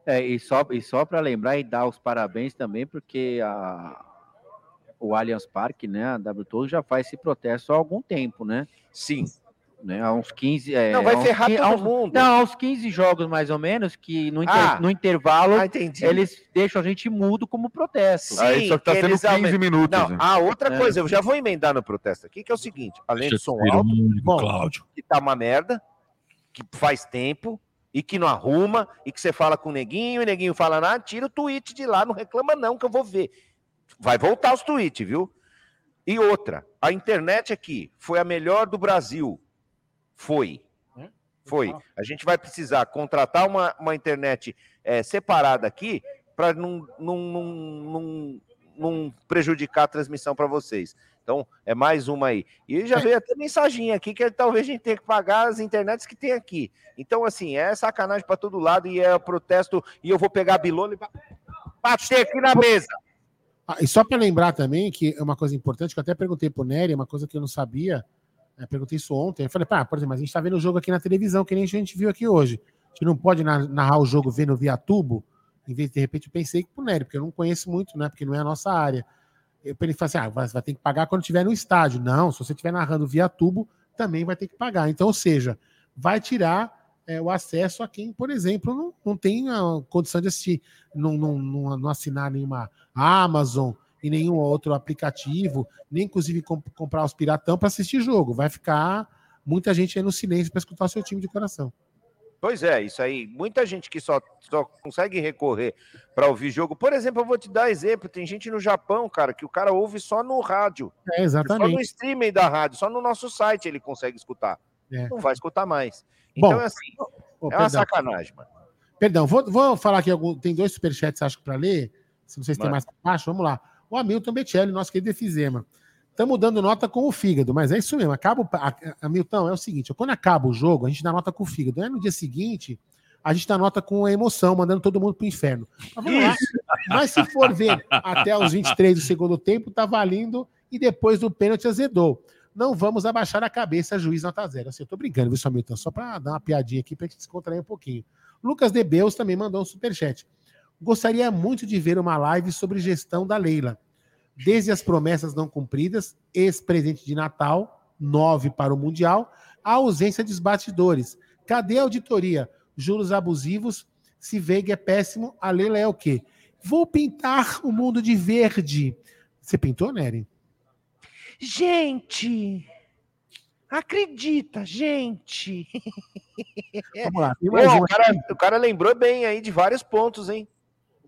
É, e só, e só para lembrar e dar os parabéns também, porque a, o Allianz Parque, né, a W Tour já faz esse protesto há algum tempo, né? Sim. Né, há uns 15. É, Não, vai uns ferrar 15 todo uns- mundo. Não, há uns 15 jogos mais ou menos, que no, inter- Ah. no intervalo Ah, eles deixam a gente mudo como protesto. Sim, que eles aumentam- Não, né? a outra É. coisa, eu já vou emendar no protesto aqui, que é o seguinte: além do som alto, bom, que tá uma merda, que faz tempo e que não arruma, e que você fala com o neguinho, e o neguinho fala, ah, tira o tweet de lá, não reclama não, que eu vou ver. Vai voltar os tweets, viu? E outra, a internet aqui foi a melhor do Brasil. Foi. Foi. A gente vai precisar contratar uma, uma internet eh, separada aqui para não, não, não, não, prejudicar a transmissão para vocês. Então, é mais uma aí. E já veio até mensagem aqui que talvez a gente tenha que pagar as internets que tem aqui. Então, assim, é sacanagem para todo lado e é protesto. E eu vou pegar a bilona e ba- bater aqui na mesa. Ah, e só para lembrar também que é uma coisa importante, que eu até perguntei pro Nery, uma coisa que eu não sabia, né, perguntei isso ontem, eu falei, pá, por exemplo, mas a gente tá vendo o jogo aqui na televisão, que nem a gente viu aqui hoje. A gente não pode na- narrar o jogo vendo via tubo, em vez de, de repente, eu pensei que pro Nery, porque eu não conheço muito, né, porque não é a nossa área. Eu falou assim, ah, você vai ter que pagar quando estiver no estádio. Não, se você estiver narrando via tubo, também vai ter que pagar. Então, ou seja, vai tirar é, o acesso a quem, por exemplo, não, não tem a condição de assistir, não, não, não, não assinar nenhuma Amazon e nenhum outro aplicativo, nem inclusive comp- comprar os piratão para assistir jogo. Vai ficar muita gente aí no silêncio para escutar seu time de coração. Pois é, isso aí. Muita gente que só, só consegue recorrer para ouvir jogo. Por exemplo, eu vou te dar exemplo: tem gente no Japão, cara, que o cara ouve só no rádio. É, exatamente. Só no streaming da rádio, só no nosso site ele consegue escutar. É. Não vai escutar mais. Então Bom, é assim, é uma perdão. sacanagem, mano. Perdão, vou, vou falar aqui. Algum, tem dois superchats, acho que, para ler. Se vocês têm mais para baixo, vamos lá. O Hamilton Becelli, nosso querido Efizema. Estamos dando nota com o fígado, mas é isso mesmo. Acaba, o- Hamilton, é o seguinte: quando acaba o jogo, a gente dá nota com o fígado. Aí no dia seguinte, a gente dá nota com a emoção, mandando todo mundo pro inferno. Mas. Mas se for ver até os 23 do segundo tempo, tá valendo e depois do pênalti azedou. Não vamos abaixar a cabeça, juiz nota zero. Assim, eu tô brincando, viu, Hamilton? Só para dar uma piadinha aqui pra gente descontrair um pouquinho. Lucas Debeus também mandou um superchat. Gostaria muito de ver uma live sobre gestão da Leila. Desde as promessas não cumpridas, ex-presente de Natal, nove para o Mundial, a ausência de bastidores. Cadê a auditoria? Juros abusivos. Se Veiga é péssimo, a Leila é o quê? Vou pintar o mundo de verde. Você pintou, Nery? Gente, acredita, gente. Vamos lá, tem Pô, mais um o, cara, o cara lembrou bem aí de vários pontos, hein?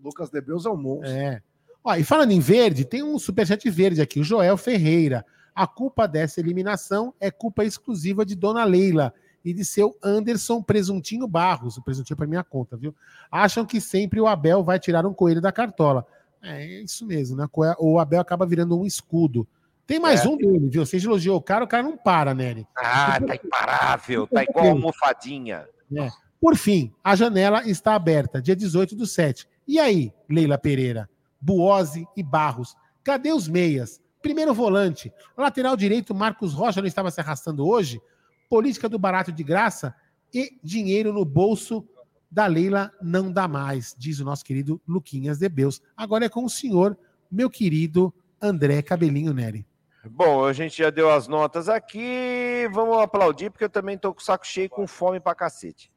Lucas Debeus é um monstro. É. Ó, e falando em verde, tem um superchat verde aqui, o Joel Ferreira. A culpa dessa eliminação é culpa exclusiva de Dona Leila e de seu Anderson Presuntinho Barros. O presuntinho é para minha conta, viu? Acham que sempre o Abel vai tirar um coelho da cartola. É isso mesmo, né? O Abel acaba virando um escudo. Tem mais É. um dele, viu? Você elogiou o cara, o cara não para, Nery. Ah, tá imparável, tá igual almofadinha. É. Por fim, a janela está aberta, dia 18 do 7. E aí, Leila Pereira, Buose e Barros, cadê os meias? Primeiro volante, lateral direito, Marcos Rocha não estava se arrastando hoje? Política do barato de graça e dinheiro no bolso da Leila não dá mais, diz o nosso querido Luquinhas de Beus. Agora é com o senhor, meu querido André Cabelinho Neri. Bom, a gente já deu as notas aqui. Vamos aplaudir, porque eu também tô com o saco cheio com fome pra cacete.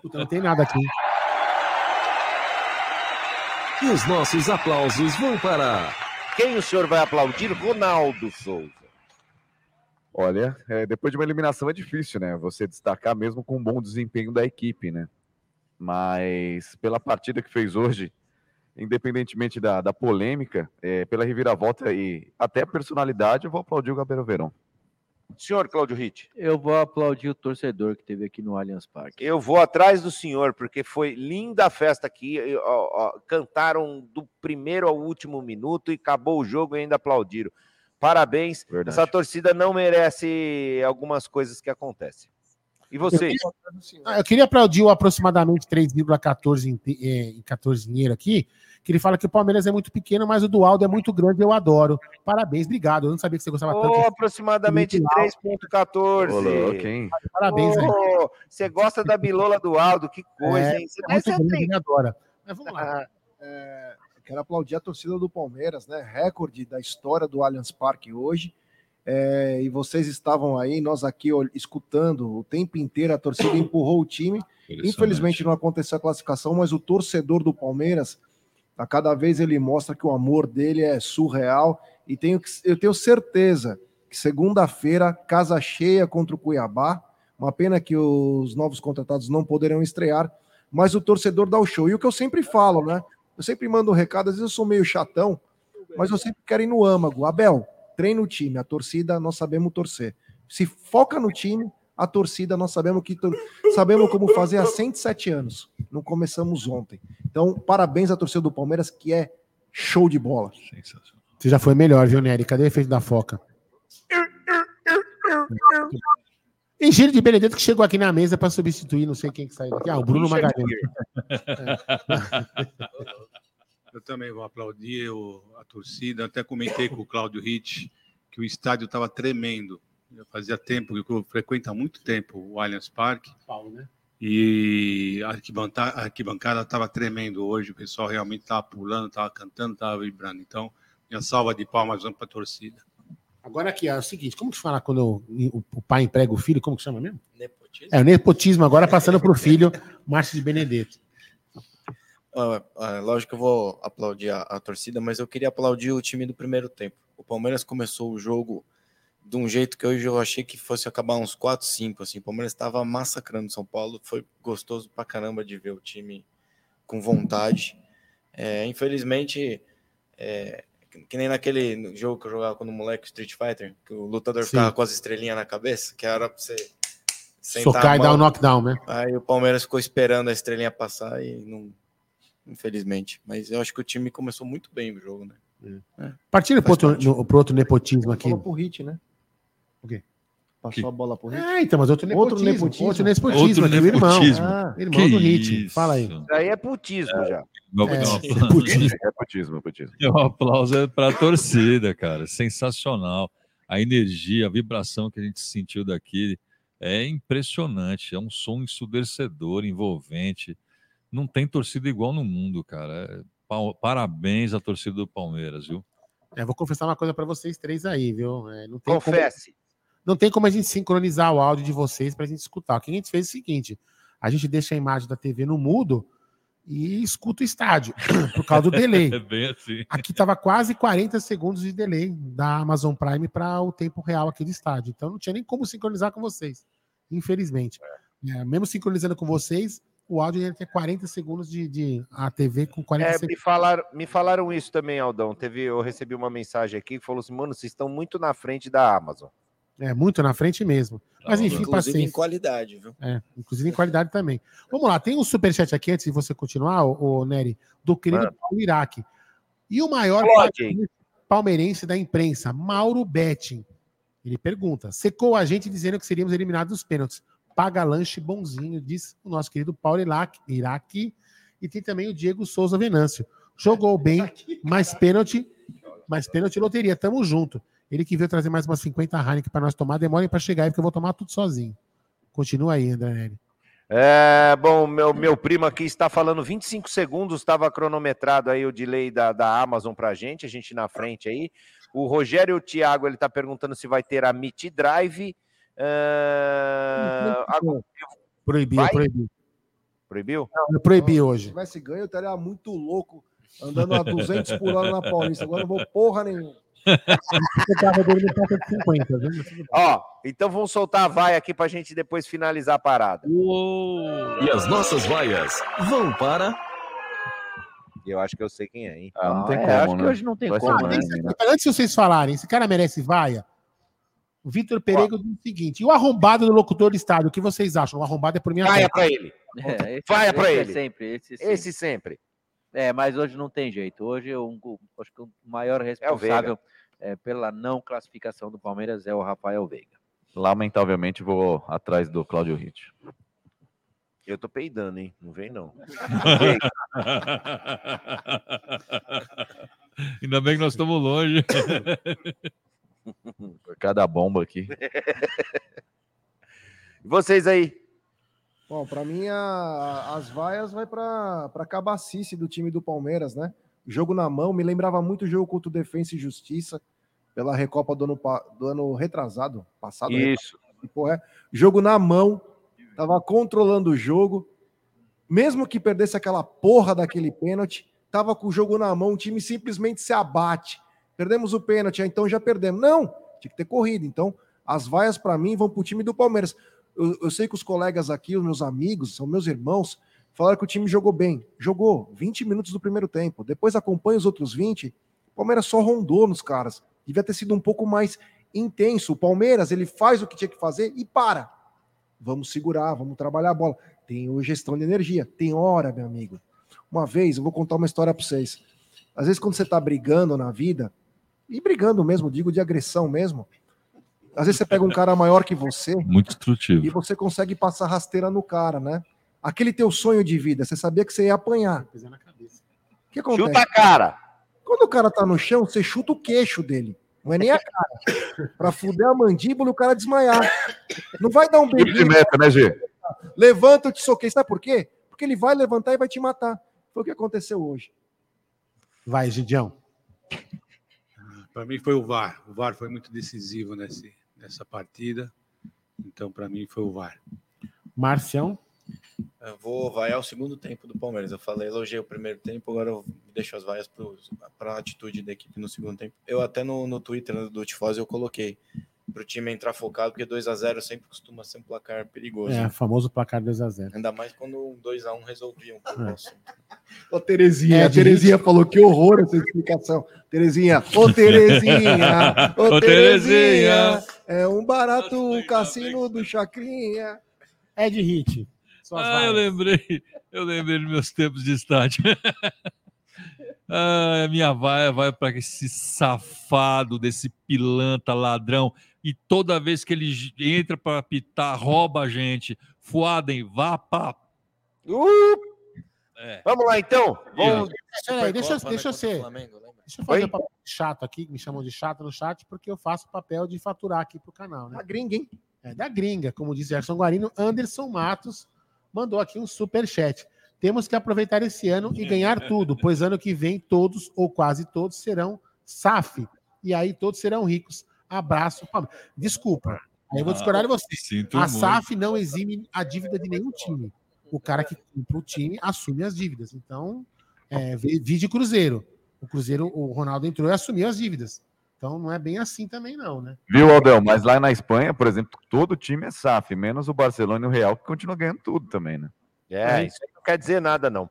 Puta, não tem nada aqui. E os nossos aplausos vão para. Quem o senhor vai aplaudir? Ronaldo Souza. Olha, é, depois de uma eliminação é difícil, né? Você destacar mesmo com um bom desempenho da equipe, né? Mas pela partida que fez hoje, independentemente da, da polêmica, é, pela reviravolta e até personalidade, eu vou aplaudir o Gabriel Verão. Senhor Cláudio Ritt. Eu vou aplaudir o torcedor que teve aqui no Allianz Parque. Eu vou atrás do senhor, porque foi linda a festa aqui. Ó, ó, cantaram do primeiro ao último minuto e acabou o jogo e ainda aplaudiram. Parabéns. Verdade. Essa torcida não merece algumas coisas que acontecem. E vocês? Ah, Eu queria aplaudir o aproximadamente 3,14 em, eh, em 14 dinheiro aqui, que ele fala que o Palmeiras é muito pequeno, mas o do Aldo é muito grande, eu adoro. Parabéns, obrigado. Eu não sabia que você gostava tanto. Ô, aproximadamente Muito alto. 3,14. Ô, louco, hein? Parabéns aí. Ô, Você gosta da bilola do Aldo? Que coisa, É, hein? Você é deve muito ser grande, ele adora. Mas vamos lá. É, eu quero aplaudir a torcida do Palmeiras, né? Recorde da história do Allianz Parque hoje. É, e vocês estavam aí, nós aqui escutando o tempo inteiro, a torcida empurrou o time. Infelizmente não aconteceu a classificação, mas o torcedor do Palmeiras, a cada vez ele mostra que o amor dele é surreal. E tenho, eu tenho certeza que segunda-feira, casa cheia contra o Cuiabá. Uma pena que os novos contratados não poderão estrear, mas o torcedor dá o show. E o que eu sempre falo, né? Eu sempre mando um recado, às vezes eu sou meio chatão, mas eu sempre quero ir no âmago. Abel, treina o time, a torcida nós sabemos torcer. Se foca no time, a torcida nós sabemos que tor- sabemos como fazer há 107 anos. Não começamos ontem. Então, parabéns à torcida do Palmeiras, que é show de bola. Você já foi melhor, viu, Nery? Cadê o efeito da foca? E giro de Benedetto que chegou aqui na mesa para substituir, não sei quem que saiu daqui. Ah, o Bruno Magalhães. Eu também vou aplaudir o- a torcida. Até comentei com o Cláudio Ritt que o estádio estava tremendo. Já fazia tempo, que eu frequento há muito tempo o Allianz Parque. Paulo, né? E a arquibancada- estava tremendo hoje. O pessoal realmente estava pulando, estava cantando, estava vibrando. Então, minha salva de palmas para a torcida. Agora aqui, é o seguinte, como que fala quando o, o pai emprega o filho? Como que chama mesmo? É, o nepotismo agora passando para o filho, Márcio de Benedetto. Ó, ó, lógico que eu vou aplaudir a, a torcida, mas eu queria aplaudir o time do primeiro tempo. O Palmeiras começou o jogo de um jeito que hoje eu achei que fosse acabar uns 4, 5. Assim. O Palmeiras estava massacrando o São Paulo. Foi gostoso pra caramba de ver o time com vontade. É, infelizmente, é, que- nem naquele jogo que eu jogava quando moleque Street Fighter, que o lutador Sim. ficava com as estrelinhas na cabeça, que era pra você sentar Socar e dar o knockdown, né? Aí o Palmeiras ficou esperando a estrelinha passar e não. Infelizmente. Mas eu acho que o time começou muito bem o jogo, né? É. Partindo para outro, no- pro outro nepotismo aqui. Bola pro Hit, né? O quê? Passou a bola pro Hit. Ah, então, mas outro nepotismo. Outro nepotismo. Outro nepotismo, Outro aqui, irmão. nepotismo. Ah, irmão Que do Hit. isso. Fala aí. Isso aí é putismo já. Meu- É, não, putismo. É putismo, é putismo. Um aplauso para a torcida, cara. Sensacional. A energia, a vibração que a gente sentiu daqui é impressionante. É um som ensurdecedor, envolvente. Não tem torcida igual no mundo, cara. É, pau- Parabéns à torcida do Palmeiras, viu? É, vou confessar uma coisa para vocês três aí, viu? É, não tem Confesse. Como, não tem como a gente sincronizar o áudio de vocês para a gente escutar. O que a gente fez é o seguinte: a gente deixa a imagem da TV no mudo e escuta o estádio, por causa do delay. É bem assim. Aqui estava quase 40 segundos de delay da Amazon Prime para o tempo real aqui do estádio. Então não tinha nem como sincronizar com vocês, infelizmente. É, mesmo sincronizando com vocês, o áudio ia ter 40 segundos de, de a TV com 40 É, me, segundos. falaram, me falaram isso também, Aldão. Teve, eu recebi uma mensagem aqui que falou assim: mano, vocês estão muito na frente da Amazon. É, muito na frente mesmo. Mas enfim, Inclusive paciência. em qualidade, viu? É, inclusive em qualidade também. Vamos lá, tem um superchat aqui antes de você continuar, o, o Nery, do querido Mano. Paulo Iraque. E o maior Explode. palmeirense da imprensa, Mauro Betting. Ele pergunta: secou a gente dizendo que seríamos eliminados dos pênaltis. Paga lanche bonzinho, diz o nosso querido Paulo Iraque. Iraque. E tem também o Diego Souza Venâncio. Jogou bem, mas pênalti, mas pênalti loteria. Tamo junto. Ele que veio trazer mais umas 50 Heineken para nós tomar, demorem para chegar aí, porque eu vou tomar tudo sozinho. Continua aí, André Neri. É, bom, meu, meu primo aqui está falando 25 segundos, estava cronometrado aí o delay da, da Amazon pra gente, a gente na frente aí. O Rogério Thiago, ele está perguntando se vai ter a Meet Drive. É, a- Proibiu, Vai? proibiu. Proibiu? Eu proibi hoje. Se tivesse ganho, eu estaria muito louco, andando a 200 por hora na Paulista. Agora não vou porra nenhuma. Eu tava dele no papo de 50, viu? Mas tudo bem. Ó, então vamos soltar a vai aqui pra gente depois finalizar a parada. E as nossas vaias vão para. Eu acho que eu sei quem é, hein? Ah, não tem como, acho que né? hoje não tem Vai como, né? Antes de vocês falarem, esse cara merece vaia? O Vitor Pereira diz o seguinte: e o arrombado do locutor do estádio, o que vocês acham? O arrombado é por minha Vaia conta. pra ele. É, pra esse é ele. sempre, esse, Esse sempre. É, mas hoje não tem jeito. Hoje eu, o- acho que o maior É responsável é, pela não classificação do Palmeiras é o Rafael Veiga. Lamentavelmente vou atrás do Cláudio Ritt. Eu tô peidando, hein? Não vem, não. Ainda bem que nós estamos longe. Cada bomba aqui. E vocês aí? Bom, para mim, a- as vaias vai para a cabacice do time do Palmeiras, né? Jogo na mão, me lembrava muito o jogo contra o Defensa e Justiça, pela Recopa do ano, do ano retrasado, passado. Isso. retrasado, porra, é. Jogo na mão, tava controlando o jogo, mesmo que perdesse aquela porra daquele pênalti, tava com o jogo na mão, o time simplesmente se abate. Perdemos o pênalti, ah, então já perdemos. Não, tinha que ter corrido. Então, as vaias para mim vão pro time do Palmeiras. Eu, eu sei que os colegas aqui, os meus amigos, são meus irmãos, falaram que o time jogou bem. Jogou 20 minutos do primeiro tempo. Depois acompanha os outros 20. O Palmeiras só rondou nos caras. Devia ter sido um pouco mais intenso. O Palmeiras, ele faz o que tinha que fazer e para. Vamos segurar, vamos trabalhar a bola. Tem o gestão de energia. Tem hora, meu amigo. Uma vez, eu vou contar uma história para vocês. Às vezes, quando você tá brigando na vida, e brigando mesmo, digo de agressão mesmo, às vezes você pega um cara maior que você Muito instrutivo. e você consegue passar rasteira no cara, né? Aquele teu sonho de vida, você sabia que você ia apanhar. O que acontece? Chuta a cara. Quando o cara tá no chão, você chuta o queixo dele. Não é nem a cara. pra fuder a mandíbula e o cara desmaiar. Não vai dar um de beijinho. meta, né, Gê? Levanta, eu te soquei. Sabe por quê? Porque ele vai levantar e vai te matar. Foi o que aconteceu hoje. Vai, Gidião. Para mim foi o VAR. O VAR foi muito decisivo nesse, nessa partida. Então, para mim, foi o VAR. Marcião. Eu vou vaiar o segundo tempo do Palmeiras. Eu falei, elogiei o primeiro tempo, agora eu deixo as vaias para a atitude da equipe no segundo tempo. Eu até no, no Twitter do Tifose eu coloquei para o time entrar focado, porque 2 a 0 sempre costuma ser um placar perigoso. É, famoso placar 2x0. Ainda mais quando um 2 a 1 resolvia um pouco o assunto. Ô, Terezinha, É, a Terezinha falou que horror essa explicação. Terezinha, ô Terezinha, ô Ô, Terezinha, Terezinha. é um barato o cassino do Chacrinha. É de hit. Ah, eu lembrei. Eu lembrei dos meus tempos de estádio. ah, a minha vaia vai para esse safado desse pilantra ladrão. E toda vez que ele entra para apitar, rouba a gente. Fuadem, vá pra. Uh! É. Vamos lá, então. Vamos... Deixa, eu- Supercopa, deixa eu né, ser. Flamengo, lembra? Deixa eu fazer Oi? o papel de chato aqui, que me chamam de chato no chat, porque eu faço o papel de faturar aqui pro canal, né? A gringa, hein? É da gringa, como diz Gerson Guarino, Anderson Matos mandou aqui um super chat. Temos que aproveitar esse ano e ganhar tudo, pois ano que vem todos ou quase todos serão SAF e aí todos serão ricos. Abraço. Desculpa, aí eu vou discordar de você. Sinto A muito. SAF não exime a dívida de nenhum time. O cara que compra o time assume as dívidas. Então, é, vi vi de Cruzeiro. O Cruzeiro, o Ronaldo entrou e assumiu as dívidas. Então não é bem assim também, não, né? Viu, Abel? Mas lá na Espanha, por exemplo, todo time é SAF, menos o Barcelona e o Real, que continua ganhando tudo também, né? É, isso aí não quer dizer nada, não.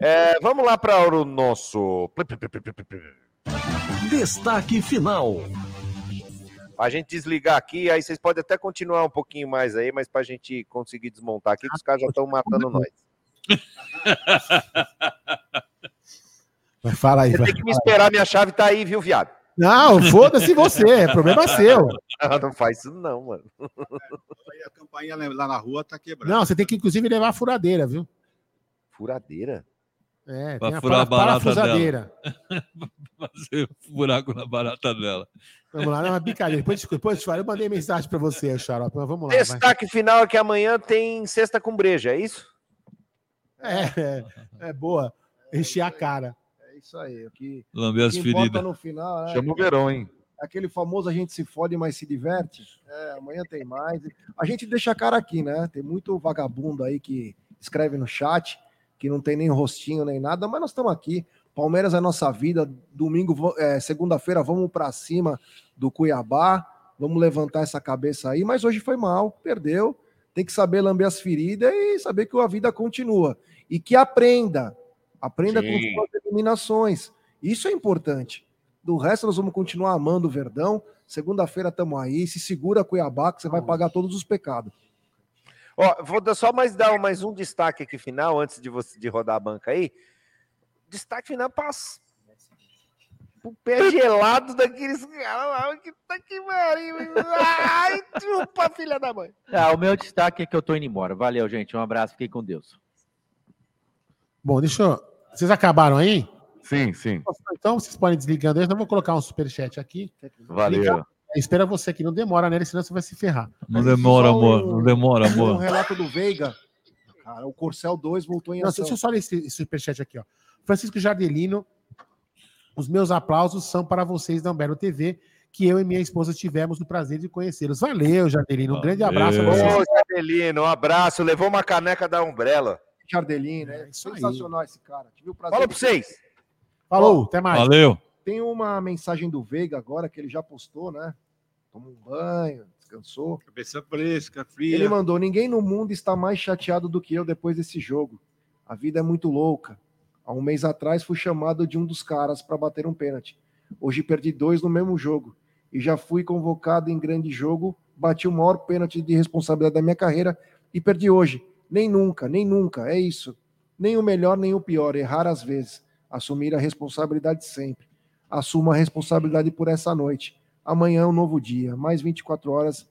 É, vamos lá para o nosso. Destaque final. A gente desligar aqui, aí vocês podem até continuar um pouquinho mais aí, mas para a gente conseguir desmontar aqui, que os caras já estão matando nós. Vai, fala aí, Você vai. tem que me esperar, minha chave tá aí, viu, viado? Não, foda-se você, é problema seu. Ah, não faz isso não, mano. A campainha lá na rua tá quebrada. Não, você tem que inclusive levar a furadeira, viu? Furadeira? É, Pra tem a furar a para- barata dela. Fazer buraco na barata dela. Vamos lá, não é uma brincadeira. Depois, depois te falo, eu mandei mensagem pra você, Xarope, mas vamos lá. vai. Destaque final é que amanhã tem sexta com breja, é isso? É, é, é boa. Encher a cara. Isso aí. O que, Lamber as feridas. no final é Chama o verão, hein? aquele famoso a gente se fode, mas se diverte. É, amanhã tem mais. A gente deixa a cara aqui, né? Tem muito vagabundo aí que escreve no chat, que não tem nem rostinho nem nada, mas nós estamos aqui. Palmeiras é nossa vida. Domingo, é, segunda-feira, vamos para cima do Cuiabá. Vamos levantar essa cabeça aí. Mas hoje foi mal, perdeu. Tem que saber lamber as feridas e saber que a vida continua. E que aprenda. Aprenda com Sim. suas eliminações. Isso é importante. Do resto, nós vamos continuar amando o Verdão. Segunda-feira estamos aí. Se segura Cuiabá, que você vai pagar todos os pecados. Ó, vou dar só mais dar mais um destaque aqui final, antes de você de rodar a banca aí. Destaque final para o pé gelado daqueles caras lá. Que tá que pariu. Ai, chupa, filha da mãe. Ah, o meu destaque é que eu tô indo embora. Valeu, gente. Um abraço. Fiquem com Deus. Bom, deixa eu... Vocês acabaram aí? Sim, sim. Então vocês podem desligando aí. Eu vou colocar um superchat aqui. Valeu. Espera você que não demora nele, senão você vai se ferrar. Não demora, Só amor. um- Não demora, Um amor. relato do Veiga. Cara, o Corcel 2 voltou em Não, ação. deixa eu só ler esse, esse superchat aqui, ó. Francisco Jardelino, os meus aplausos são para vocês da Umbelo TV, que eu e minha esposa tivemos o prazer de conhecê-los. Valeu, Jardelino. Um grande abraço a Ô. Jardelino, um abraço. Levou uma caneca da Umbrella. Jardelino, é, aí. sensacional esse cara. Tive o prazer pra vocês. Falou, até mais. Valeu. Tem uma mensagem do Veiga agora que ele já postou, né? Tomou um banho, descansou. Cabeça fresca, fria. Ele mandou: ninguém no mundo está mais chateado do que eu depois desse jogo. A vida é muito louca. Há um mês atrás fui chamado de um dos caras para bater um pênalti. Hoje perdi dois no mesmo jogo. E já fui convocado em grande jogo, bati o maior pênalti de responsabilidade da minha carreira e perdi hoje. Nem nunca, nem nunca, é isso. Nem o melhor, nem o pior, errar às vezes. Assumir a responsabilidade sempre. Assumo a responsabilidade por essa noite. Amanhã é um novo dia, mais 24 horas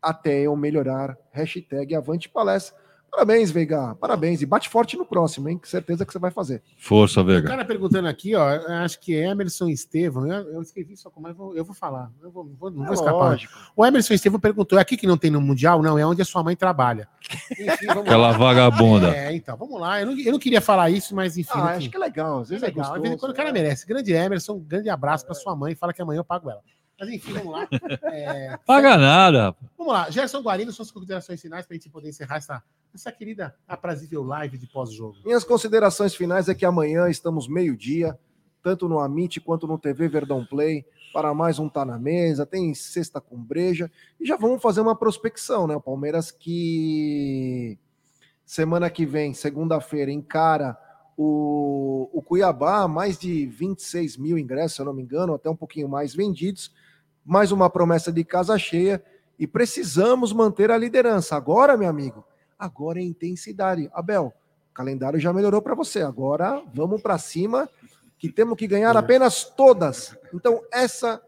até eu melhorar. Hashtag Avante Palestra. Parabéns, Veiga. Parabéns. E bate forte no próximo, hein? Que certeza que você vai fazer. Força, O Vega. cara perguntando aqui, ó, acho que é Emerson Estevam. Eu, eu escrevi só como eu vou, eu vou falar. Eu vou, vou- não É vou escapar. lógico. O Emerson Estevam perguntou: é aqui que não tem no Mundial? Não, é onde a sua mãe trabalha. Enfim, vamos Aquela lá. vagabunda. É, então, vamos lá. Eu não, eu não queria falar isso, mas enfim. Ah, enfim. acho que é legal. Às vezes é, legal. Às gostoso. vezes, quando o cara merece. Grande Emerson, um grande abraço para sua mãe. Fala que amanhã eu pago ela. Mas enfim, vamos lá. É, Paga nada, vamos lá. Gerson Guarino, suas considerações finais para a gente poder encerrar essa, essa querida aprazível live de pós-jogo. Minhas considerações finais é que amanhã estamos meio-dia, tanto no Amit quanto no TV Verdão Play, para mais um Tá na Mesa, tem sexta com breja, e já vamos fazer uma prospecção, né? O Palmeiras que semana que vem, segunda-feira, encara o, o Cuiabá, mais de 26 mil ingressos, se eu não me engano, até um pouquinho mais vendidos, mais uma promessa de casa cheia, e precisamos manter a liderança. Agora, meu amigo, agora é intensidade. Abel, o calendário já melhorou para você. Agora vamos para cima, que temos que ganhar apenas todas. Então, essa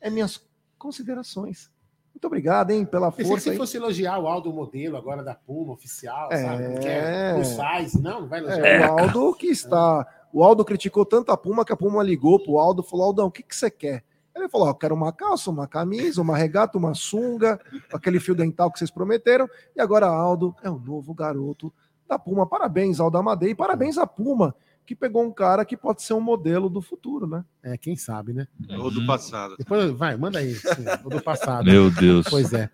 é minhas considerações. Muito obrigado, hein, pela Pensei força se fosse elogiar o Aldo modelo agora da Puma, oficial, É. sabe? Que é size, não, não vai elogiar. É, o Aldo que está. O Aldo criticou tanto a Puma que a Puma ligou pro Aldo e falou: Aldão, o que, que você quer? Ele falou: ó, quero uma calça, uma camisa, uma regata, uma sunga, aquele fio dental que vocês prometeram. E agora Aldo é o novo garoto da Puma. Parabéns, Aldo Amadei, e parabéns à Puma, que pegou um cara que pode ser um modelo do futuro, né? É, quem sabe, né? Ou do passado. Depois, vai, manda aí. sim, o do passado. Meu Deus. Pois é.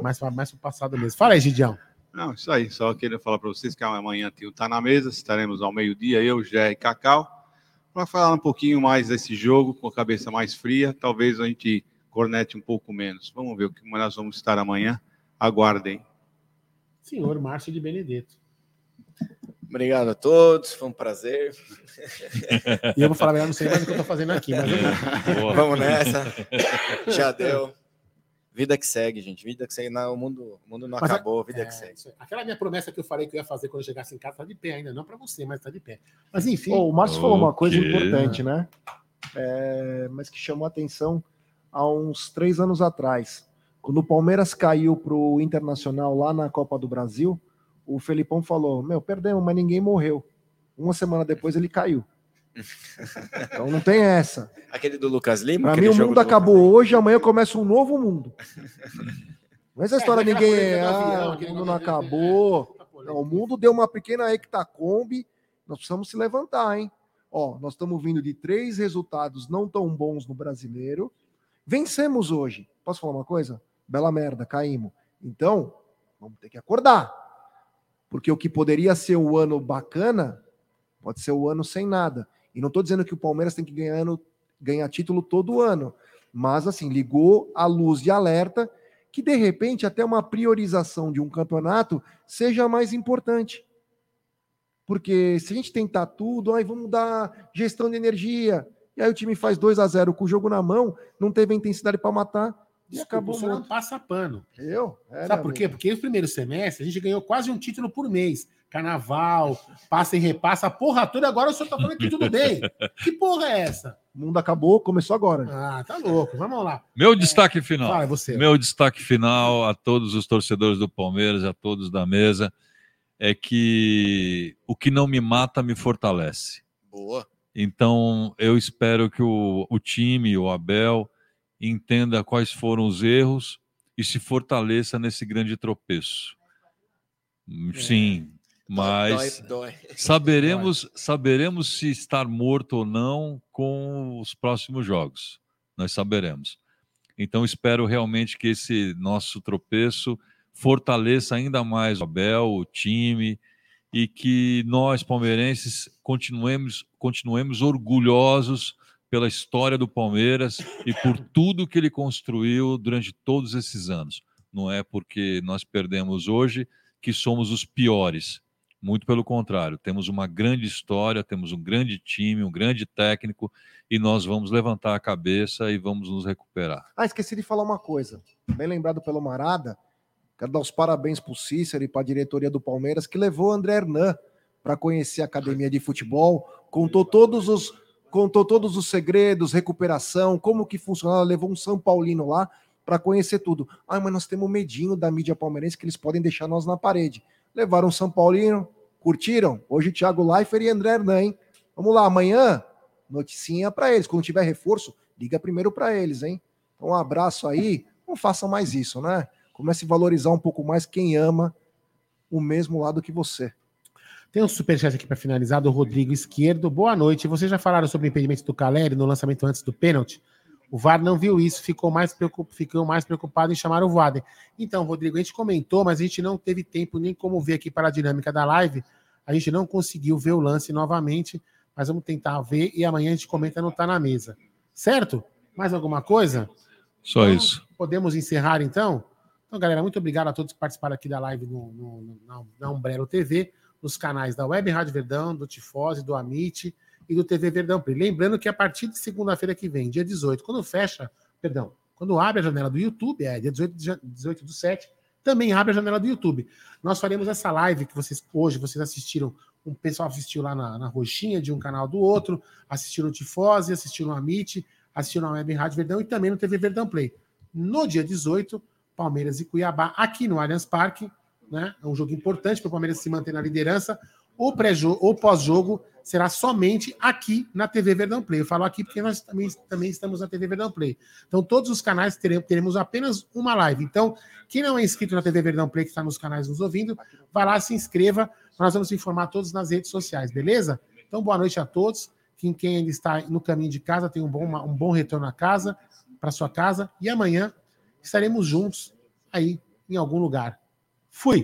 Mais, mais pro passado mesmo. Fala aí, Gidião. Não, isso aí. Só queria falar para vocês que amanhã tem o Tá na Mesa. Estaremos ao meio-dia, eu, Jé e Cacau, para falar um pouquinho mais desse jogo, com a cabeça mais fria. Talvez a gente cornete um pouco menos. Vamos ver o que nós vamos estar amanhã. Aguardem. Senhor Márcio de Benedetto. Obrigado a todos, foi um prazer. E eu vou falar, melhor, não sei mais o que eu tô fazendo aqui, mas. Vamos nessa. Já deu. Vida que segue, gente. Vida que segue. Não, o, mundo, o mundo não Mas a- acabou, vida é, que segue. Aquela minha promessa que eu falei que eu ia fazer quando eu chegasse em casa tá de pé ainda, não para você, mas tá de pé. Mas enfim. Ô, o Márcio falou uma coisa importante, né? É, mas que chamou a atenção há uns três anos atrás. Quando o Palmeiras caiu para o Internacional lá na Copa do Brasil, o Felipão falou: Meu, perdemos, mas ninguém morreu. Uma semana depois ele caiu. Então não tem essa. Aquele do Lucas Lima? Pra aquele mim o mundo do acabou hoje, amanhã começa um novo mundo. Não é essa história, aquela ninguém. do Ah, avião, o mundo não de- acabou. Não, o mundo deu uma pequena hectacombe. Nós precisamos se levantar, hein? Ó, nós estamos vindo de três resultados não tão bons no brasileiro. Vencemos hoje. Posso falar uma coisa? Bela merda, caímos. Então, vamos ter que acordar. Porque o que poderia ser o ano bacana pode ser o ano sem nada. E não estou dizendo que o Palmeiras tem que ganhar, ganhar título todo ano. Mas, assim, ligou a luz de alerta que, de repente, até uma priorização de um campeonato seja mais importante. Porque se a gente tentar tudo, aí vamos dar gestão de energia, e aí o time faz 2 a 0 com o jogo na mão, não teve a intensidade para matar, e acabou o senhor não passa pano. Eu? É, Sabe né, por quê? amigo? Porque no primeiro semestre a gente ganhou quase um título por mês. Carnaval, passa e repassa, a porra toda. Agora o senhor tá falando que tudo bem. Que porra é essa? O mundo acabou, começou agora. Ah, tá louco. Vamos lá. Meu destaque final. Fala, você. Meu destaque final a todos os torcedores do Palmeiras, a todos da mesa, é que o que não me mata me fortalece. Boa. Então, eu espero que o, o time, o Abel, entenda quais foram os erros e se fortaleça nesse grande tropeço. Sim, mas dói, dói. saberemos saberemos se estar morto ou não com os próximos jogos. Nós saberemos. Então, espero realmente que esse nosso tropeço fortaleça ainda mais o Abel, o time, e que nós, palmeirenses, continuemos, continuemos orgulhosos pela história do Palmeiras e por tudo que ele construiu durante todos esses anos. Não é porque nós perdemos hoje que somos os piores. Muito pelo contrário, temos uma grande história, temos um grande time, um grande técnico e nós vamos levantar a cabeça e vamos nos recuperar. Ah, esqueci de falar uma coisa. Bem lembrado pelo Marada. Quero dar os parabéns para o Cícero e para a diretoria do Palmeiras, que levou o André Hernan para conhecer a academia de futebol, contou todos os contou todos os segredos, recuperação, como que funcionava, levou um São Paulino lá para conhecer tudo. Ah, mas nós temos medinho da mídia palmeirense que eles podem deixar nós na parede. Levaram um São Paulino, curtiram? Hoje Thiago Leifert e André Hernan? Vamos lá, amanhã, noticinha para eles. Quando tiver reforço, liga primeiro para eles, hein? Então, um abraço aí. Não façam mais isso, né? Comece a valorizar um pouco mais quem ama o mesmo lado que você. Tem um superchat aqui para finalizar do Rodrigo Esquerdo. Boa noite. Vocês já falaram sobre o impedimento do Caleri no lançamento antes do pênalti? O VAR não viu isso, ficou mais, preocup... ficou mais preocupado em chamar o Vaden. Então, Rodrigo, a gente comentou, mas a gente não teve tempo nem como ver aqui para a dinâmica da live. A gente não conseguiu ver o lance novamente, mas vamos tentar ver e amanhã a gente comenta no Tá na Mesa. Certo? Mais alguma coisa? Só Então, isso. Podemos encerrar então? Então, galera, muito obrigado a todos que participaram aqui da live no, no- no- na, na Umbrello TV, nos canais da Web Rádio Verdão, do Tifose, do Amit e do TV Verdão Play. Lembrando que a partir de segunda-feira que vem, dia 18, quando fecha, perdão, quando abre a janela do YouTube, é dia 18, de jan- 18 do 7, também abre a janela do YouTube. Nós faremos essa live que vocês hoje vocês assistiram, um pessoal assistiu lá na, na roxinha de um canal do outro, assistiram o Tifose, assistiram o Amit, assistiram a Web Rádio Verdão e também no TV Verdão Play. No dia 18, Palmeiras e Cuiabá, aqui no Allianz Parque, né? É um jogo importante para o Palmeiras se manter na liderança. O o pós-jogo será somente aqui na TV Verdão Play. Eu falo aqui porque nós também, também estamos na TV Verdão Play. Então, todos os canais teremos, teremos apenas uma live. Então, quem não é inscrito na TV Verdão Play, que está nos canais nos ouvindo, vai lá, se inscreva. Nós vamos informar todos nas redes sociais, beleza? Então, boa noite a todos. Quem, quem ainda está no caminho de casa, tenha um bom, um bom retorno à casa, para sua casa. E amanhã estaremos juntos aí em algum lugar. Fui!